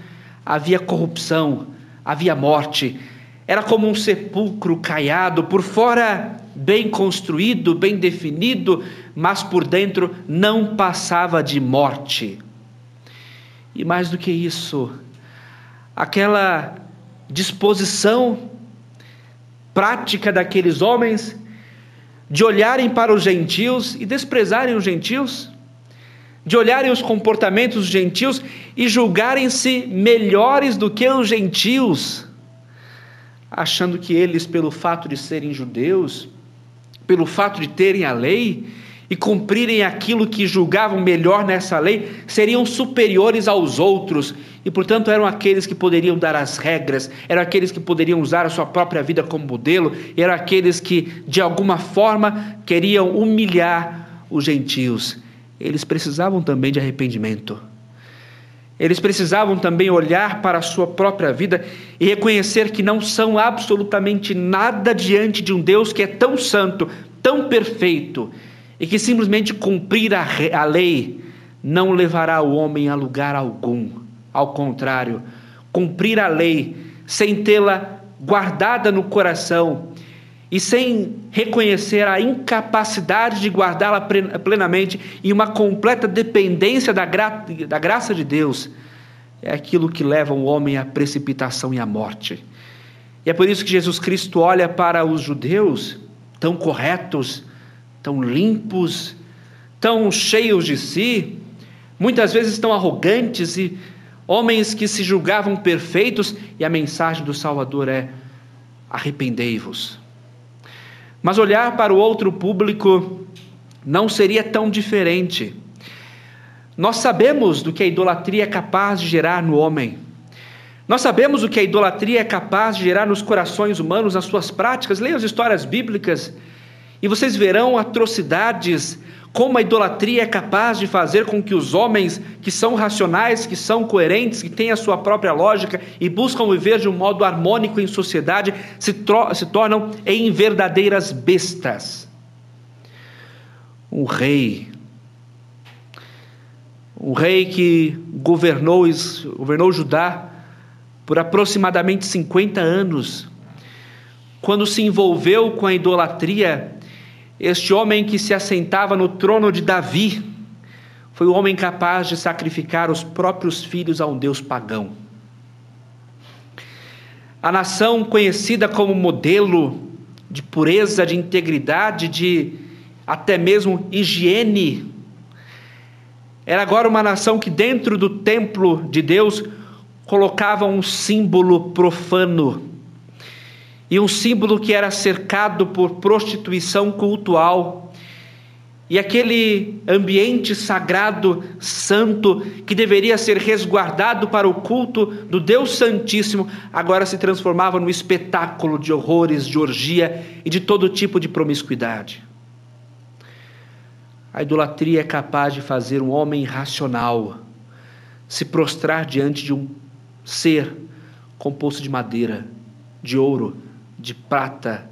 havia corrupção, havia morte, era como um sepulcro caiado, por fora bem construído, bem definido, mas por dentro não passava de morte. E mais do que isso, aquela disposição prática daqueles homens de olharem para os gentios e desprezarem os gentios, de olharem os comportamentos dos gentios e julgarem-se melhores do que os gentios, achando que eles, pelo fato de serem judeus, pelo fato de terem a lei, e cumprirem aquilo que julgavam melhor nessa lei, seriam superiores aos outros e, portanto, eram aqueles que poderiam dar as regras, eram aqueles que poderiam usar a sua própria vida como modelo, eram aqueles que, de alguma forma, queriam humilhar os gentios. Eles precisavam também de arrependimento. Eles precisavam também olhar para a sua própria vida e reconhecer que não são absolutamente nada diante de um Deus que é tão santo, tão perfeito e que simplesmente cumprir a, a lei não levará o homem a lugar algum. Ao contrário, cumprir a lei sem tê-la guardada no coração e sem reconhecer a incapacidade de guardá-la plenamente e uma completa dependência da, gra da graça de Deus, é aquilo que leva o homem à precipitação e à morte. E é por isso que Jesus Cristo olha para os judeus, tão corretos, tão limpos, tão cheios de si, muitas vezes tão arrogantes e homens que se julgavam perfeitos, e a mensagem do Salvador é: arrependei-vos. Mas olhar para o outro público não seria tão diferente. Nós sabemos do que a idolatria é capaz de gerar no homem. Nós sabemos o que a idolatria é capaz de gerar nos corações humanos, nas suas práticas. Leia as histórias bíblicas e vocês verão atrocidades, como a idolatria é capaz de fazer com que os homens que são racionais, que são coerentes, que têm a sua própria lógica e buscam viver de um modo harmônico em sociedade, se, se tornam em verdadeiras bestas. Um rei, um rei que governou, governou Judá por aproximadamente 50 anos, quando se envolveu com a idolatria, este homem que se assentava no trono de Davi foi o homem capaz de sacrificar os próprios filhos a um Deus pagão. A nação conhecida como modelo de pureza, de integridade, de até mesmo higiene, era agora uma nação que, dentro do templo de Deus, colocavam um símbolo profano e um símbolo que era cercado por prostituição cultual. E aquele ambiente sagrado, santo, que deveria ser resguardado para o culto do Deus Santíssimo, agora se transformava num espetáculo de horrores, de orgia e de todo tipo de promiscuidade. A idolatria é capaz de fazer um homem racional se prostrar diante de um ser composto de madeira, de ouro, de prata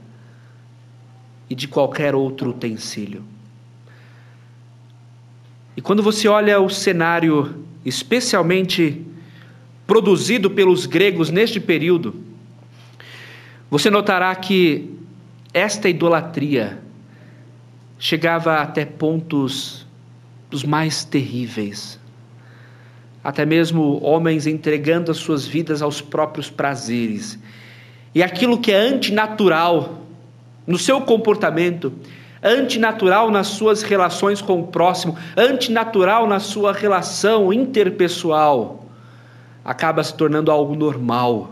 e de qualquer outro utensílio. E quando você olha o cenário, especialmente produzido pelos gregos neste período, você notará que esta idolatria chegava até pontos dos mais terríveis até mesmo homens entregando as suas vidas aos próprios prazeres. E aquilo que é antinatural no seu comportamento, antinatural nas suas relações com o próximo, antinatural na sua relação interpessoal, acaba se tornando algo normal.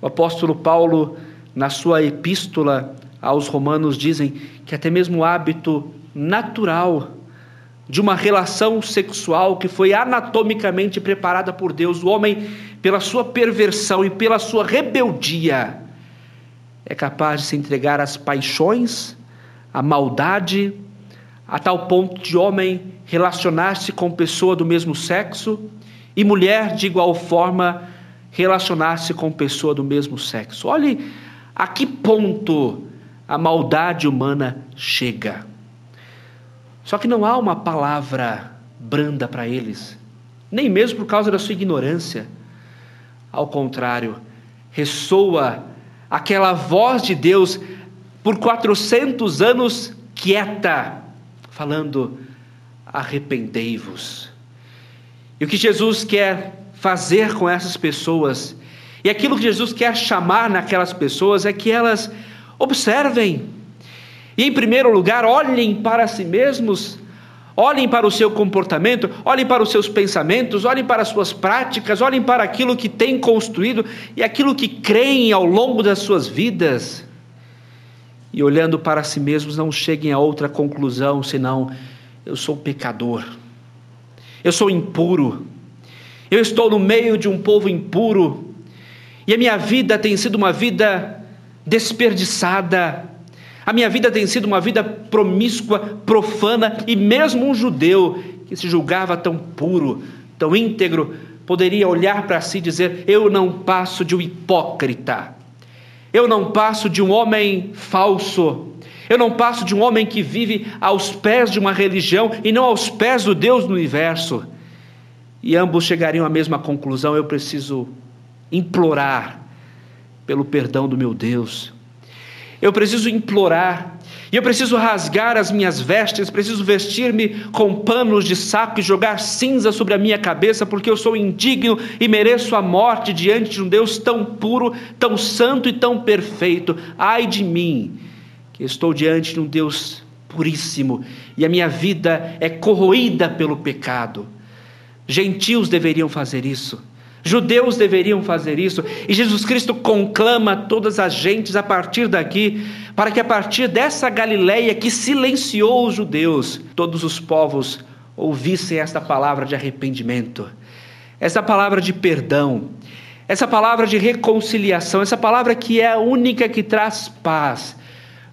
O apóstolo Paulo, na sua epístola aos Romanos, dizem que até mesmo o hábito natural de uma relação sexual que foi anatomicamente preparada por Deus. O homem, pela sua perversão e pela sua rebeldia, é capaz de se entregar às paixões, à maldade, a tal ponto de homem relacionar-se com pessoa do mesmo sexo e mulher, de igual forma, relacionar-se com pessoa do mesmo sexo. Olhe a que ponto a maldade humana chega. Só que não há uma palavra branda para eles, nem mesmo por causa da sua ignorância. Ao contrário, ressoa aquela voz de Deus por 400 anos quieta, falando: arrependei-vos. E o que Jesus quer fazer com essas pessoas, e aquilo que Jesus quer chamar naquelas pessoas, é que elas observem e em primeiro lugar, olhem para si mesmos, olhem para o seu comportamento, olhem para os seus pensamentos, olhem para as suas práticas, olhem para aquilo que têm construído e aquilo que creem ao longo das suas vidas. E olhando para si mesmos, não cheguem a outra conclusão senão: eu sou pecador, eu sou impuro, eu estou no meio de um povo impuro, e a minha vida tem sido uma vida desperdiçada a minha vida tem sido uma vida promíscua, profana, e mesmo um judeu que se julgava tão puro, tão íntegro, poderia olhar para si e dizer: Eu não passo de um hipócrita, eu não passo de um homem falso, eu não passo de um homem que vive aos pés de uma religião e não aos pés do Deus do universo. E ambos chegariam à mesma conclusão: eu preciso implorar pelo perdão do meu Deus eu preciso implorar, e eu preciso rasgar as minhas vestes, preciso vestir-me com panos de saco e jogar cinza sobre a minha cabeça, porque eu sou indigno e mereço a morte diante de um Deus tão puro, tão santo e tão perfeito. Ai de mim, que estou diante de um Deus puríssimo e a minha vida é corroída pelo pecado. Gentios deveriam fazer isso. Judeus deveriam fazer isso, e Jesus Cristo conclama todas as gentes a partir daqui, para que a partir dessa Galileia que silenciou os judeus, todos os povos ouvissem esta palavra de arrependimento, essa palavra de perdão, essa palavra de reconciliação, essa palavra que é a única que traz paz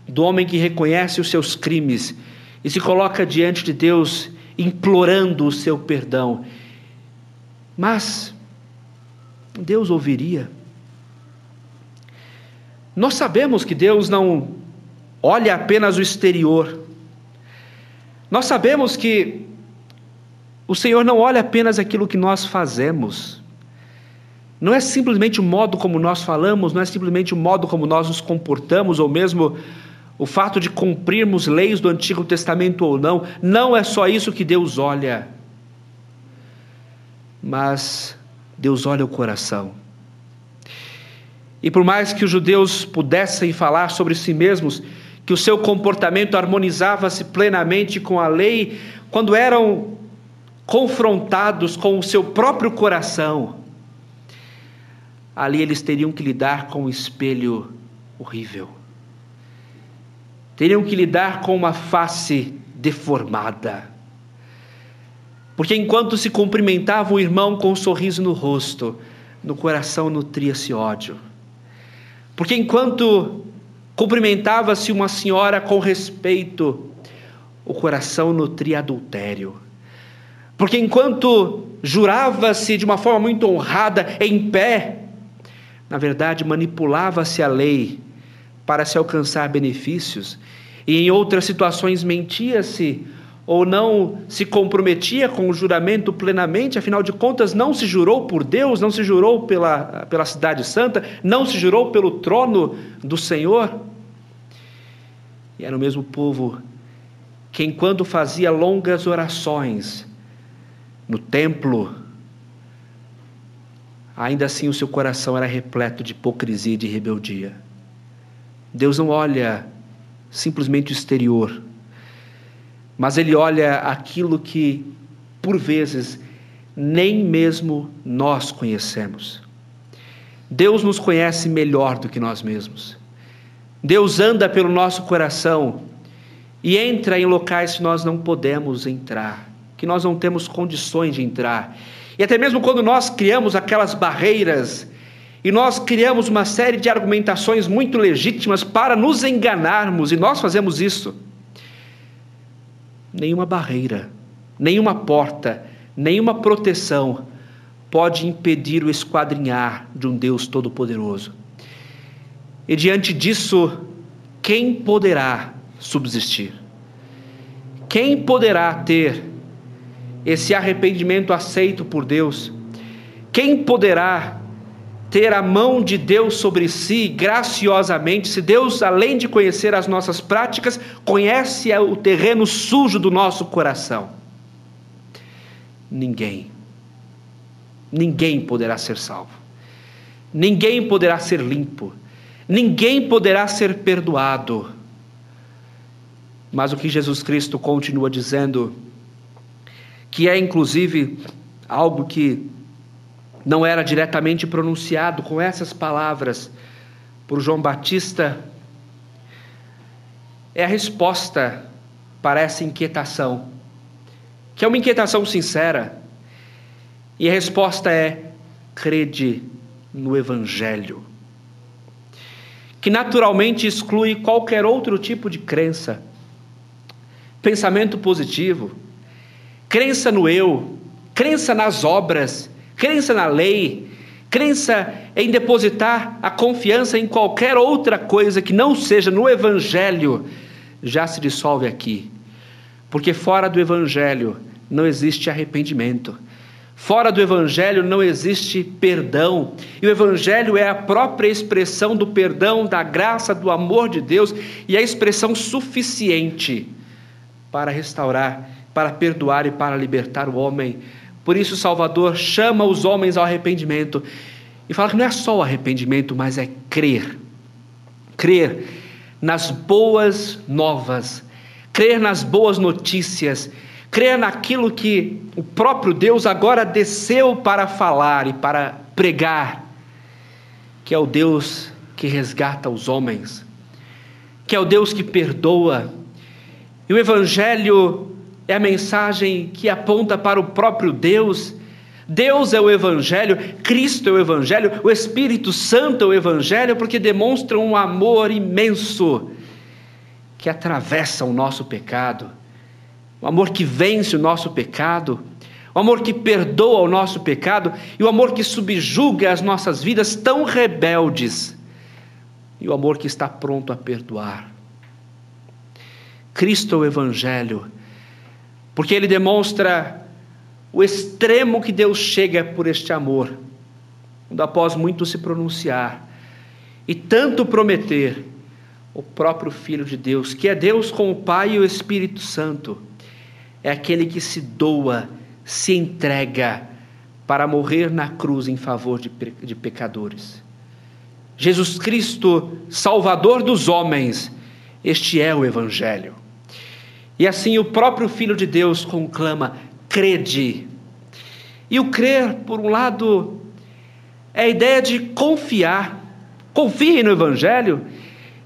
do homem que reconhece os seus crimes e se coloca diante de Deus implorando o seu perdão. Mas Deus ouviria. Nós sabemos que Deus não olha apenas o exterior. Nós sabemos que o Senhor não olha apenas aquilo que nós fazemos. Não é simplesmente o modo como nós falamos, não é simplesmente o modo como nós nos comportamos, ou mesmo o fato de cumprirmos leis do Antigo Testamento ou não. Não é só isso que Deus olha. Mas Deus olha o coração. E por mais que os judeus pudessem falar sobre si mesmos, que o seu comportamento harmonizava-se plenamente com a lei, quando eram confrontados com o seu próprio coração, ali eles teriam que lidar com um espelho horrível. Teriam que lidar com uma face deformada. Porque enquanto se cumprimentava o irmão com um sorriso no rosto, no coração nutria-se ódio. Porque enquanto cumprimentava-se uma senhora com respeito, o coração nutria adultério. Porque enquanto jurava-se de uma forma muito honrada, em pé, na verdade manipulava-se a lei para se alcançar benefícios, e em outras situações mentia-se ou não se comprometia com o juramento plenamente, afinal de contas, não se jurou por Deus, não se jurou pela, pela Cidade Santa, não se jurou pelo trono do Senhor. E era o mesmo povo que, enquanto fazia longas orações no templo, ainda assim o seu coração era repleto de hipocrisia e de rebeldia. Deus não olha simplesmente o exterior, mas ele olha aquilo que, por vezes, nem mesmo nós conhecemos. Deus nos conhece melhor do que nós mesmos. Deus anda pelo nosso coração e entra em locais que nós não podemos entrar, que nós não temos condições de entrar. E até mesmo quando nós criamos aquelas barreiras e nós criamos uma série de argumentações muito legítimas para nos enganarmos, e nós fazemos isso nenhuma barreira, nenhuma porta, nenhuma proteção pode impedir o esquadrinhar de um Deus Todo-Poderoso. E diante disso, quem poderá subsistir? Quem poderá ter esse arrependimento aceito por Deus? Quem poderá ter a mão de Deus sobre si graciosamente, se Deus, além de conhecer as nossas práticas, conhece o terreno sujo do nosso coração. Ninguém, ninguém poderá ser salvo, ninguém poderá ser limpo, ninguém poderá ser perdoado. Mas o que Jesus Cristo continua dizendo, que é inclusive algo que não era diretamente pronunciado com essas palavras por João Batista, é a resposta para essa inquietação, que é uma inquietação sincera. E a resposta é: crede no Evangelho, que naturalmente exclui qualquer outro tipo de crença, pensamento positivo, crença no eu, crença nas obras crença na lei, crença em depositar a confiança em qualquer outra coisa que não seja no Evangelho, já se dissolve aqui. Porque fora do Evangelho não existe arrependimento. Fora do Evangelho não existe perdão, e o Evangelho é a própria expressão do perdão, da graça, do amor de Deus, e a expressão suficiente para restaurar, para perdoar e para libertar o homem por isso, o Salvador chama os homens ao arrependimento e fala que não é só o arrependimento, mas é crer. Crer nas boas novas, crer nas boas notícias, crer naquilo que o próprio Deus agora desceu para falar e para pregar, que é o Deus que resgata os homens, que é o Deus que perdoa. E o Evangelho é a mensagem que aponta para o próprio Deus. Deus é o Evangelho, Cristo é o Evangelho, o Espírito Santo é o Evangelho, porque demonstram um amor imenso que atravessa o nosso pecado, o amor que vence o nosso pecado, o amor que perdoa o nosso pecado e o amor que subjuga as nossas vidas tão rebeldes, e o amor que está pronto a perdoar. Cristo é o Evangelho porque ele demonstra o extremo que Deus chega por este amor, quando após muito se pronunciar e tanto prometer, o próprio Filho de Deus, que é Deus com o Pai e o Espírito Santo, é aquele que se doa, se entrega para morrer na cruz em favor de, de pecadores. Jesus Cristo, Salvador dos homens, este é o Evangelho. E assim o próprio Filho de Deus conclama: crede. E o crer, por um lado, é a ideia de confiar. Confiem no Evangelho,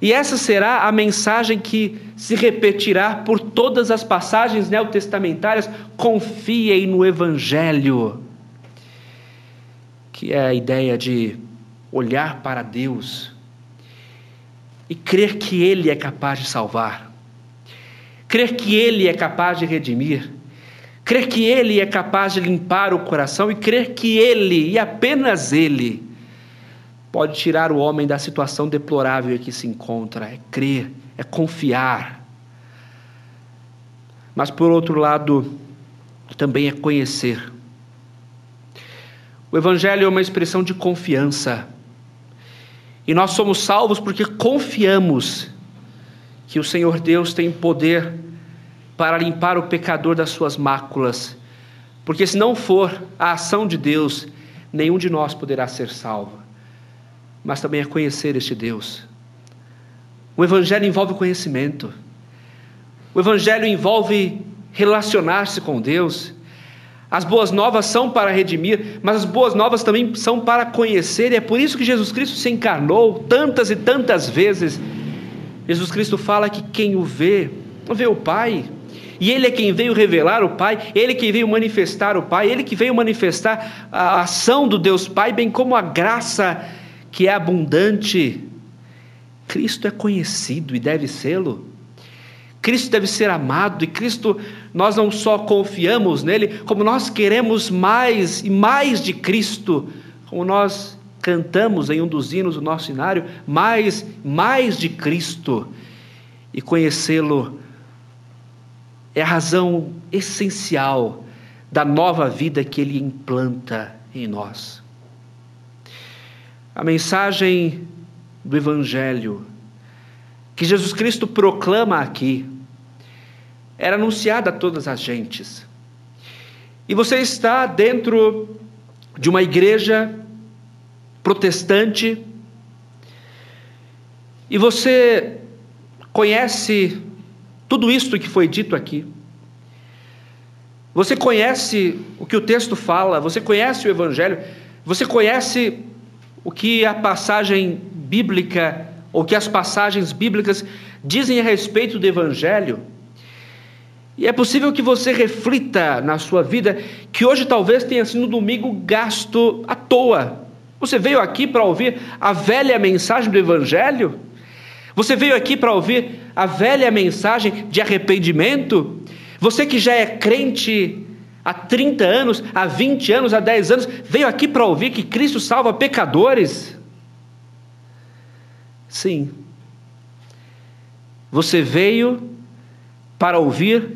e essa será a mensagem que se repetirá por todas as passagens neotestamentárias. Confiem no Evangelho, que é a ideia de olhar para Deus e crer que Ele é capaz de salvar, crer que Ele é capaz de redimir, crer que Ele é capaz de limpar o coração e crer que Ele, e apenas Ele, pode tirar o homem da situação deplorável em que se encontra. É crer, é confiar. Mas, por outro lado, também é conhecer. O Evangelho é uma expressão de confiança. E nós somos salvos porque confiamos que o Senhor Deus tem poder para limpar o pecador das suas máculas. Porque se não for a ação de Deus, nenhum de nós poderá ser salvo. Mas também é conhecer este Deus. O Evangelho envolve conhecimento. O Evangelho envolve relacionar-se com Deus. As boas novas são para redimir, mas as boas novas também são para conhecer, e é por isso que Jesus Cristo se encarnou tantas e tantas vezes. Jesus Cristo fala que quem o vê, vê o Pai, e Ele é quem veio revelar o Pai, Ele quem veio manifestar o Pai, Ele que veio manifestar a ação do Deus Pai, bem como a graça que é abundante. Cristo é conhecido e deve sê-lo. Cristo deve ser amado e Cristo, nós não só confiamos nele, como nós queremos mais e mais de Cristo, como nós cantamos em um dos hinos do nosso cenário, mais, mais de Cristo. E conhecê-lo é a razão essencial da nova vida que ele implanta em nós. A mensagem do Evangelho que Jesus Cristo proclama aqui era anunciada a todas as gentes. E você está dentro de uma igreja protestante e você conhece tudo isto que foi dito aqui. Você conhece o que o texto fala, você conhece o Evangelho, você conhece o que a passagem bíblica, ou que as passagens bíblicas dizem a respeito do Evangelho. E é possível que você reflita na sua vida que hoje talvez tenha sido um domingo gasto à toa. Você veio aqui para ouvir a velha mensagem do Evangelho? Você veio aqui para ouvir a velha mensagem de arrependimento? Você que já é crente há 30 anos, há 20 anos, há 10 anos, veio aqui para ouvir que Cristo salva pecadores? Sim. Você veio para ouvir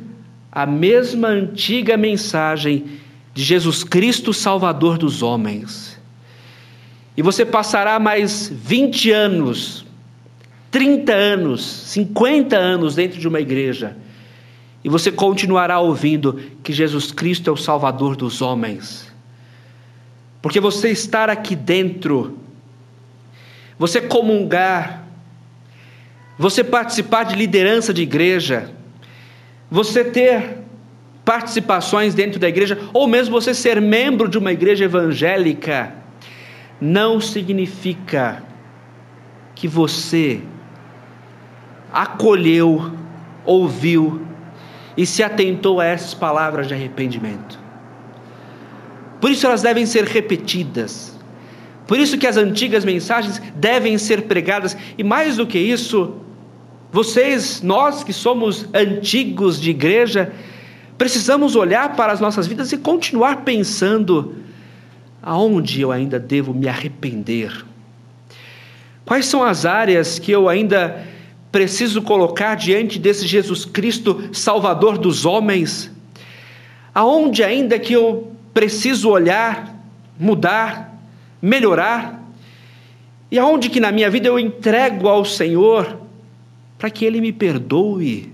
a mesma antiga mensagem de Jesus Cristo, Salvador dos homens. E você passará mais 20 anos, 30 anos, 50 anos dentro de uma igreja, e você continuará ouvindo que Jesus Cristo é o Salvador dos homens. Porque você estar aqui dentro, você comungar, você participar de liderança de igreja, você ter participações dentro da igreja, ou mesmo você ser membro de uma igreja evangélica, não significa que você acolheu, ouviu e se atentou a essas palavras de arrependimento. Por isso elas devem ser repetidas. Por isso que as antigas mensagens devem ser pregadas e mais do que isso, vocês, nós que somos antigos de igreja, precisamos olhar para as nossas vidas e continuar pensando: aonde eu ainda devo me arrepender? Quais são as áreas que eu ainda preciso colocar diante desse Jesus Cristo, Salvador dos homens? Aonde ainda que eu preciso olhar, mudar, melhorar? E aonde que na minha vida eu entrego ao Senhor para que Ele me perdoe.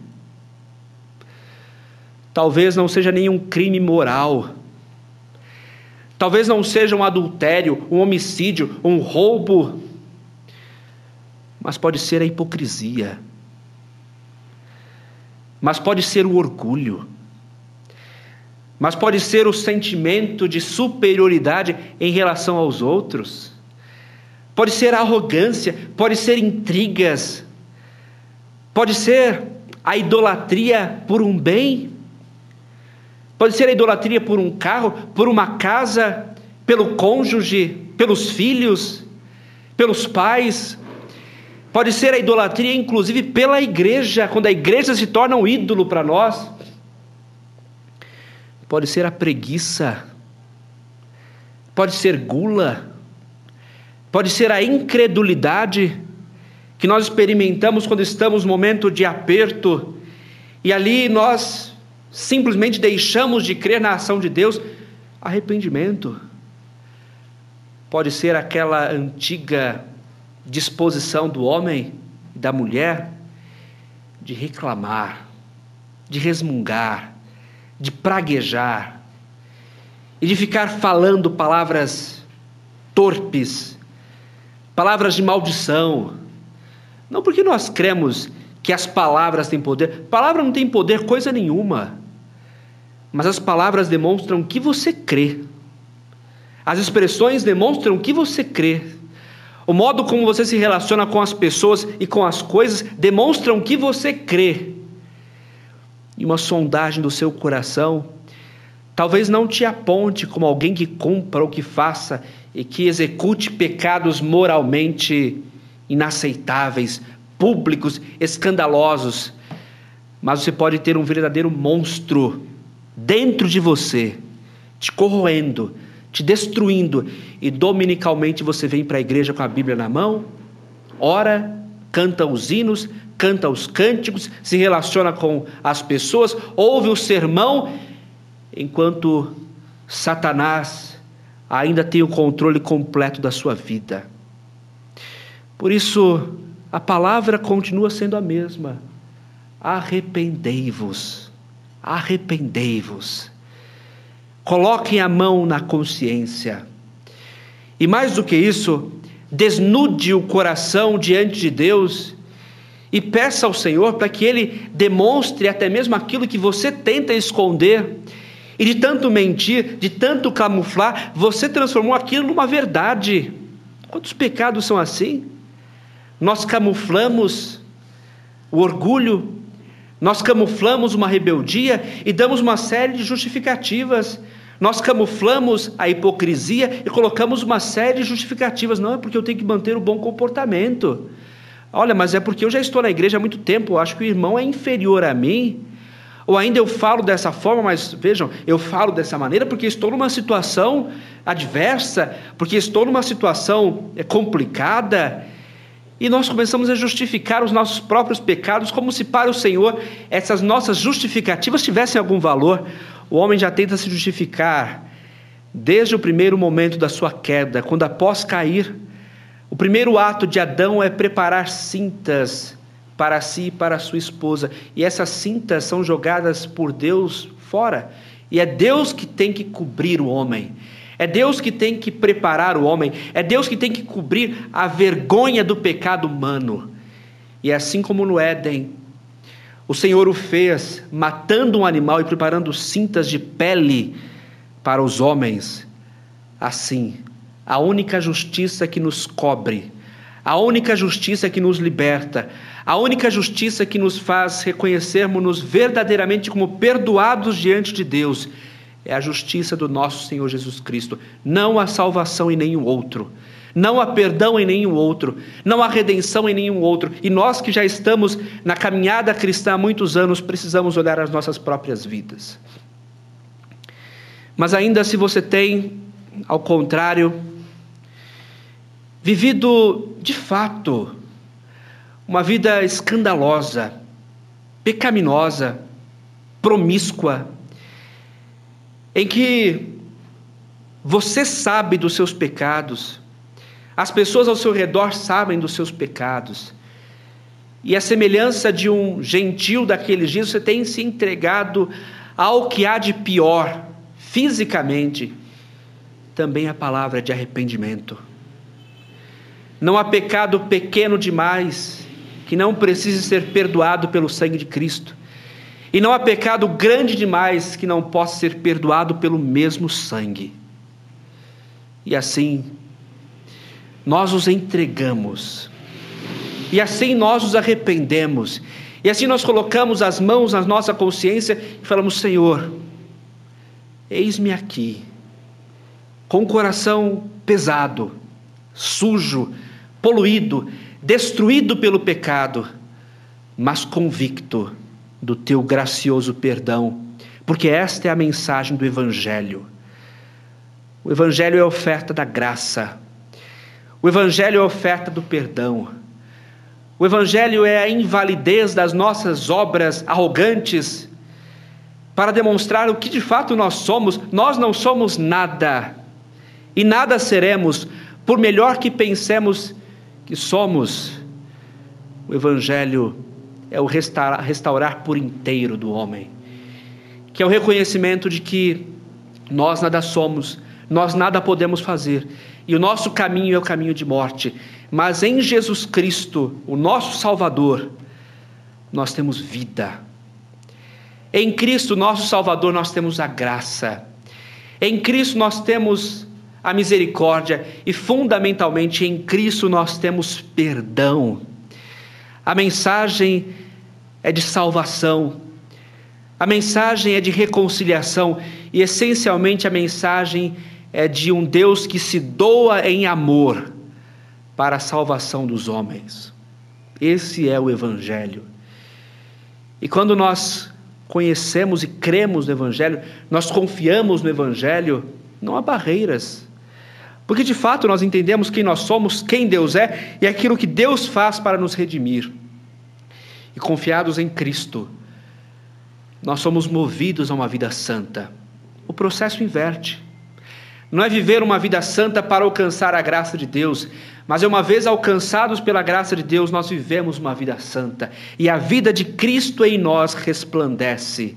Talvez não seja nenhum crime moral. Talvez não seja um adultério, um homicídio, um roubo. Mas pode ser a hipocrisia. Mas pode ser o orgulho. mas pode ser o sentimento de superioridade em relação aos outros, pode ser arrogância, pode ser intrigas, pode ser a idolatria por um bem, pode ser a idolatria por um carro, por uma casa, pelo cônjuge, pelos filhos, pelos pais, pode ser a idolatria, inclusive, pela igreja, quando a igreja se torna um ídolo para nós. Pode ser a preguiça, pode ser gula, pode ser a incredulidade que nós experimentamos quando estamos no momento de aperto. E ali nós simplesmente deixamos de crer na ação de Deus. Arrependimento pode ser aquela antiga disposição do homem e da mulher de reclamar, de resmungar, de praguejar e de ficar falando palavras torpes, palavras de maldição. Não porque nós cremos que as palavras têm poder. Palavra não tem poder coisa nenhuma. Mas as palavras demonstram que você crê. As expressões demonstram que você crê. O modo como você se relaciona com as pessoas e com as coisas demonstram que você crê e uma sondagem do seu coração, talvez não te aponte como alguém que cumpra ou que faça e que execute pecados moralmente inaceitáveis, públicos, escandalosos, mas você pode ter um verdadeiro monstro dentro de você, te corroendo, te destruindo, e dominicalmente você vem para a igreja com a Bíblia na mão, ora, canta os hinos, canta os cânticos, se relaciona com as pessoas, ouve o sermão, enquanto Satanás ainda tem o controle completo da sua vida. Por isso, a palavra continua sendo a mesma. Arrependei-vos, arrependei-vos. Coloquem a mão na consciência. E mais do que isso, desnude o coração diante de Deus e peça ao Senhor para que Ele demonstre até mesmo aquilo que você tenta esconder. E de tanto mentir, de tanto camuflar, você transformou aquilo numa verdade. Quantos pecados são assim? Nós camuflamos o orgulho, nós camuflamos uma rebeldia e damos uma série de justificativas. Nós camuflamos a hipocrisia e colocamos uma série de justificativas. Não é porque eu tenho que manter o bom comportamento. Olha, mas é porque eu já estou na igreja há muito tempo, eu acho que o irmão é inferior a mim. Ou ainda eu falo dessa forma, mas vejam, eu falo dessa maneira porque estou numa situação adversa, porque estou numa situação é, complicada. E nós começamos a justificar os nossos próprios pecados como se para o Senhor essas nossas justificativas tivessem algum valor. O homem já tenta se justificar desde o primeiro momento da sua queda, quando após cair, o primeiro ato de Adão é preparar cintas para si e para sua esposa, e essas cintas são jogadas por Deus fora, e é Deus que tem que cobrir o homem. É Deus que tem que preparar o homem, é Deus que tem que cobrir a vergonha do pecado humano. E é assim como no Éden, o Senhor o fez, matando um animal e preparando cintas de pele para os homens. Assim, a única justiça que nos cobre, a única justiça que nos liberta, a única justiça que nos faz reconhecermos-nos verdadeiramente como perdoados diante de Deus, é a justiça do nosso Senhor Jesus Cristo. Não há salvação em nenhum outro. Não há perdão em nenhum outro, não há redenção em nenhum outro. E nós que já estamos na caminhada cristã há muitos anos, precisamos olhar as nossas próprias vidas. Mas ainda se você tem, ao contrário, vivido de fato uma vida escandalosa, pecaminosa, promíscua, em que você sabe dos seus pecados, as pessoas ao seu redor sabem dos seus pecados, e a semelhança de um gentil daqueles dias, você tem se entregado ao que há de pior fisicamente, também a palavra de arrependimento. Não há pecado pequeno demais que não precise ser perdoado pelo sangue de Cristo. E não há pecado grande demais que não possa ser perdoado pelo mesmo sangue. E assim, nós os entregamos. E assim nós nos arrependemos. E assim nós colocamos as mãos na nossa consciência e falamos: Senhor, eis-me aqui, com o coração pesado, sujo, poluído, destruído pelo pecado, mas convicto do teu gracioso perdão, porque esta é a mensagem do Evangelho. O Evangelho é a oferta da graça, o Evangelho é a oferta do perdão. O Evangelho é a invalidez das nossas obras arrogantes para demonstrar o que de fato nós somos. Nós não somos nada e nada seremos, por melhor que pensemos que somos. O Evangelho é o restaurar, restaurar por inteiro do homem, que é o reconhecimento de que nós nada somos, nós nada podemos fazer e o nosso caminho é o caminho de morte, mas em Jesus Cristo, o nosso Salvador, nós temos vida. Em Cristo, nosso Salvador, nós temos a graça. Em Cristo, nós temos a misericórdia e, fundamentalmente, em Cristo, nós temos perdão. A mensagem é de salvação, a mensagem é de reconciliação e, essencialmente, a mensagem é de um Deus que se doa em amor para a salvação dos homens. Esse é o Evangelho. E quando nós conhecemos e cremos no Evangelho, nós confiamos no Evangelho, não há barreiras. Porque de fato nós entendemos quem nós somos, quem Deus é e aquilo que Deus faz para nos redimir. E confiados em Cristo, nós somos movidos a uma vida santa. O processo inverte. Não é viver uma vida santa para alcançar a graça de Deus, mas é uma vez alcançados pela graça de Deus, nós vivemos uma vida santa. E a vida de Cristo em nós resplandece,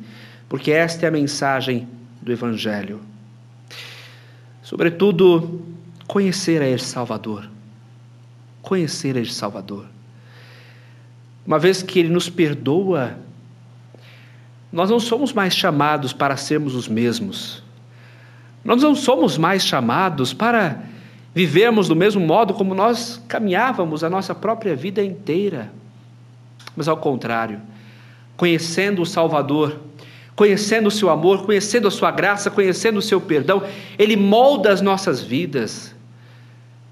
porque esta é a mensagem do Evangelho. Sobretudo, conhecer a este Salvador. Conhecer a este Salvador. Uma vez que Ele nos perdoa, nós não somos mais chamados para sermos os mesmos nós não somos mais chamados para vivermos do mesmo modo como nós caminhávamos a nossa própria vida inteira. Mas ao contrário, conhecendo o Salvador, conhecendo o seu amor, conhecendo a sua graça, conhecendo o seu perdão, ele molda as nossas vidas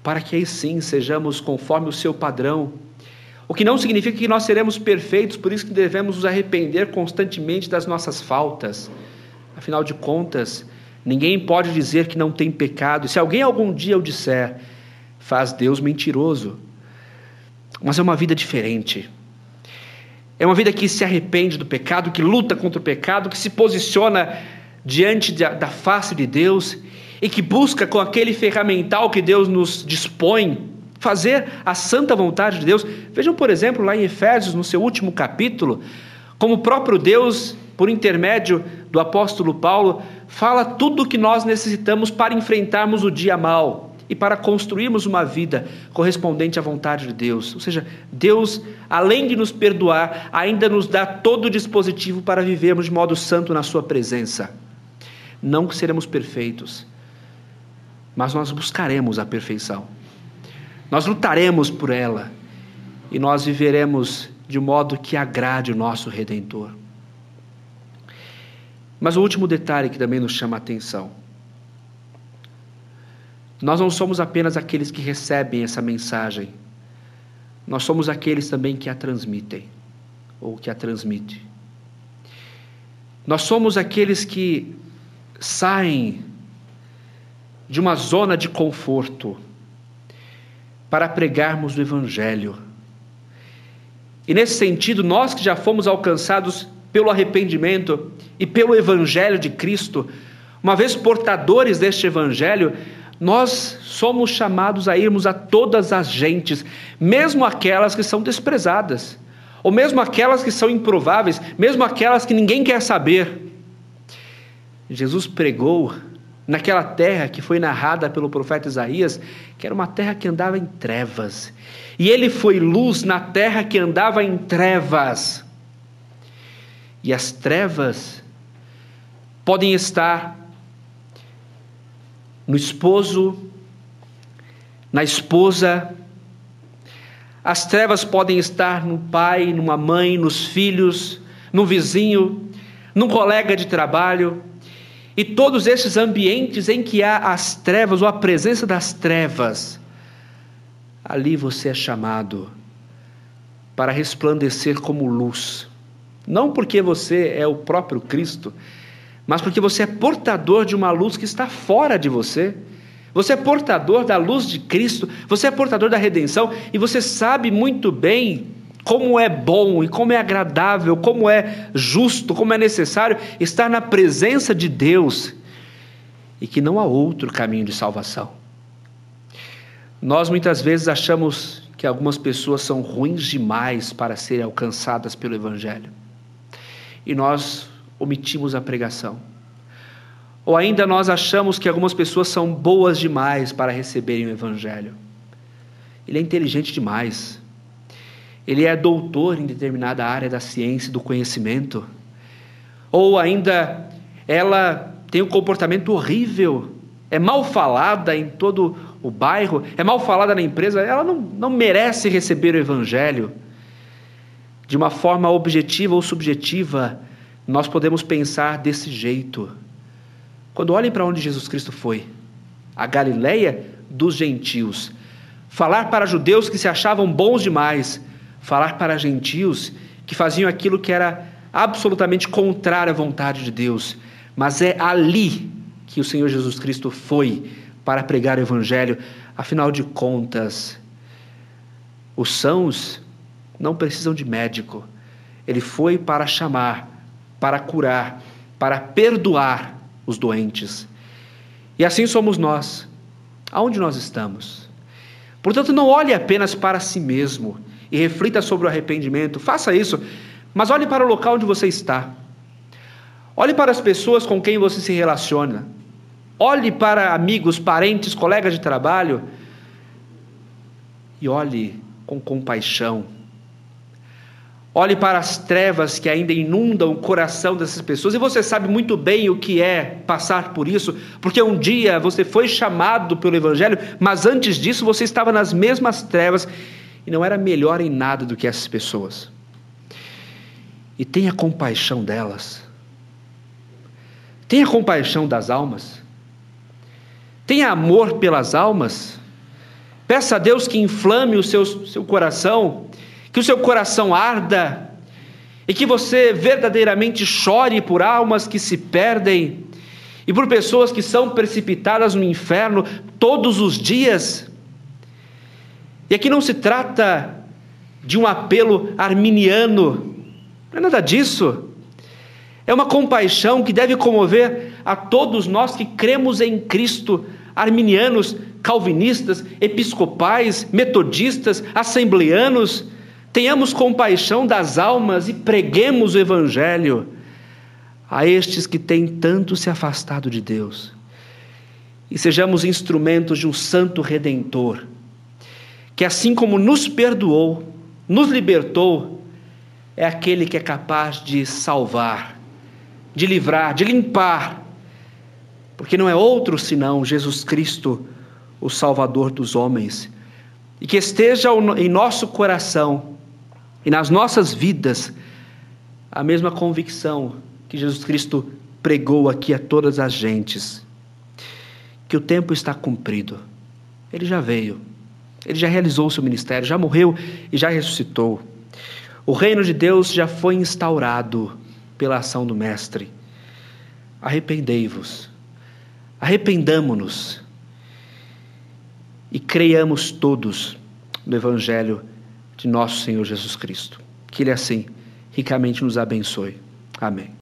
para que aí sim sejamos conforme o seu padrão. O que não significa que nós seremos perfeitos, por isso que devemos nos arrepender constantemente das nossas faltas. Afinal de contas, Ninguém pode dizer que não tem pecado. Se alguém algum dia o disser, faz Deus mentiroso. Mas é uma vida diferente. É uma vida que se arrepende do pecado, que luta contra o pecado, que se posiciona diante da, da face de Deus e que busca com aquele ferramental que Deus nos dispõe fazer a santa vontade de Deus. Vejam, por exemplo, lá em Efésios, no seu último capítulo, como o próprio Deus, por intermédio do apóstolo Paulo, fala tudo o que nós necessitamos para enfrentarmos o dia mal e para construirmos uma vida correspondente à vontade de Deus. Ou seja, Deus, além de nos perdoar, ainda nos dá todo o dispositivo para vivermos de modo santo na Sua presença. Não que seremos perfeitos, mas nós buscaremos a perfeição. Nós lutaremos por ela e nós viveremos de modo que agrade o nosso Redentor. Mas o último detalhe que também nos chama a atenção. Nós não somos apenas aqueles que recebem essa mensagem, nós somos aqueles também que a transmitem, ou que a transmite. Nós somos aqueles que saem de uma zona de conforto para pregarmos o Evangelho. E nesse sentido, nós que já fomos alcançados pelo arrependimento e pelo Evangelho de Cristo, uma vez portadores deste Evangelho, nós somos chamados a irmos a todas as gentes, mesmo aquelas que são desprezadas, ou mesmo aquelas que são improváveis, mesmo aquelas que ninguém quer saber. Jesus pregou naquela terra que foi narrada pelo profeta Isaías, que era uma terra que andava em trevas, e ele foi luz na terra que andava em trevas. E as trevas podem estar no esposo, na esposa, as trevas podem estar no pai, numa mãe, nos filhos, no vizinho, num colega de trabalho. E todos esses ambientes em que há as trevas ou a presença das trevas, ali você é chamado para resplandecer como luz. Não porque você é o próprio Cristo, mas porque você é portador de uma luz que está fora de você. Você é portador da luz de Cristo, você é portador da redenção e você sabe muito bem como é bom e como é agradável, como é justo, como é necessário estar na presença de Deus e que não há outro caminho de salvação. Nós muitas vezes achamos que algumas pessoas são ruins demais para serem alcançadas pelo Evangelho e nós omitimos a pregação. Ou ainda nós achamos que algumas pessoas são boas demais para receberem o Evangelho. Ele é inteligente demais. Ele é doutor em determinada área da ciência do conhecimento. Ou ainda ela tem um comportamento horrível, é mal falada em todo o bairro, é mal falada na empresa, ela não, não merece receber o Evangelho. De uma forma objetiva ou subjetiva, nós podemos pensar desse jeito. Quando olhem para onde Jesus Cristo foi, a Galileia dos gentios, falar para judeus que se achavam bons demais, falar para gentios que faziam aquilo que era absolutamente contrário à vontade de Deus, mas é ali que o Senhor Jesus Cristo foi para pregar o Evangelho. Afinal de contas, os sãos não precisam de médico. Ele foi para chamar, para curar, para perdoar os doentes. E assim somos nós. Aonde nós estamos? Portanto, não olhe apenas para si mesmo e reflita sobre o arrependimento. Faça isso, mas olhe para o local onde você está. Olhe para as pessoas com quem você se relaciona. Olhe para amigos, parentes, colegas de trabalho e olhe com compaixão Olhe para as trevas que ainda inundam o coração dessas pessoas, e você sabe muito bem o que é passar por isso, porque um dia você foi chamado pelo Evangelho, mas antes disso você estava nas mesmas trevas e não era melhor em nada do que essas pessoas. E tenha compaixão delas, tenha compaixão das almas, tenha amor pelas almas, peça a Deus que inflame o seu, seu coração que o seu coração arda e que você verdadeiramente chore por almas que se perdem e por pessoas que são precipitadas no inferno todos os dias. E aqui não se trata de um apelo arminiano, não é nada disso. É uma compaixão que deve comover a todos nós que cremos em Cristo, arminianos, calvinistas, episcopais, metodistas, assembleanos, Tenhamos compaixão das almas e preguemos o Evangelho a estes que têm tanto se afastado de Deus. E sejamos instrumentos de um Santo Redentor, que assim como nos perdoou, nos libertou, é aquele que é capaz de salvar, de livrar, de limpar, porque não é outro senão Jesus Cristo, o Salvador dos homens, e que esteja em nosso coração e nas nossas vidas a mesma convicção que Jesus Cristo pregou aqui a todas as gentes, que o tempo está cumprido. Ele já veio, ele já realizou o seu ministério, já morreu e já ressuscitou. O reino de Deus já foi instaurado pela ação do Mestre. Arrependei-vos, arrependamo-nos e creiamos todos no Evangelho de nosso Senhor Jesus Cristo. Que Ele assim ricamente nos abençoe. Amém.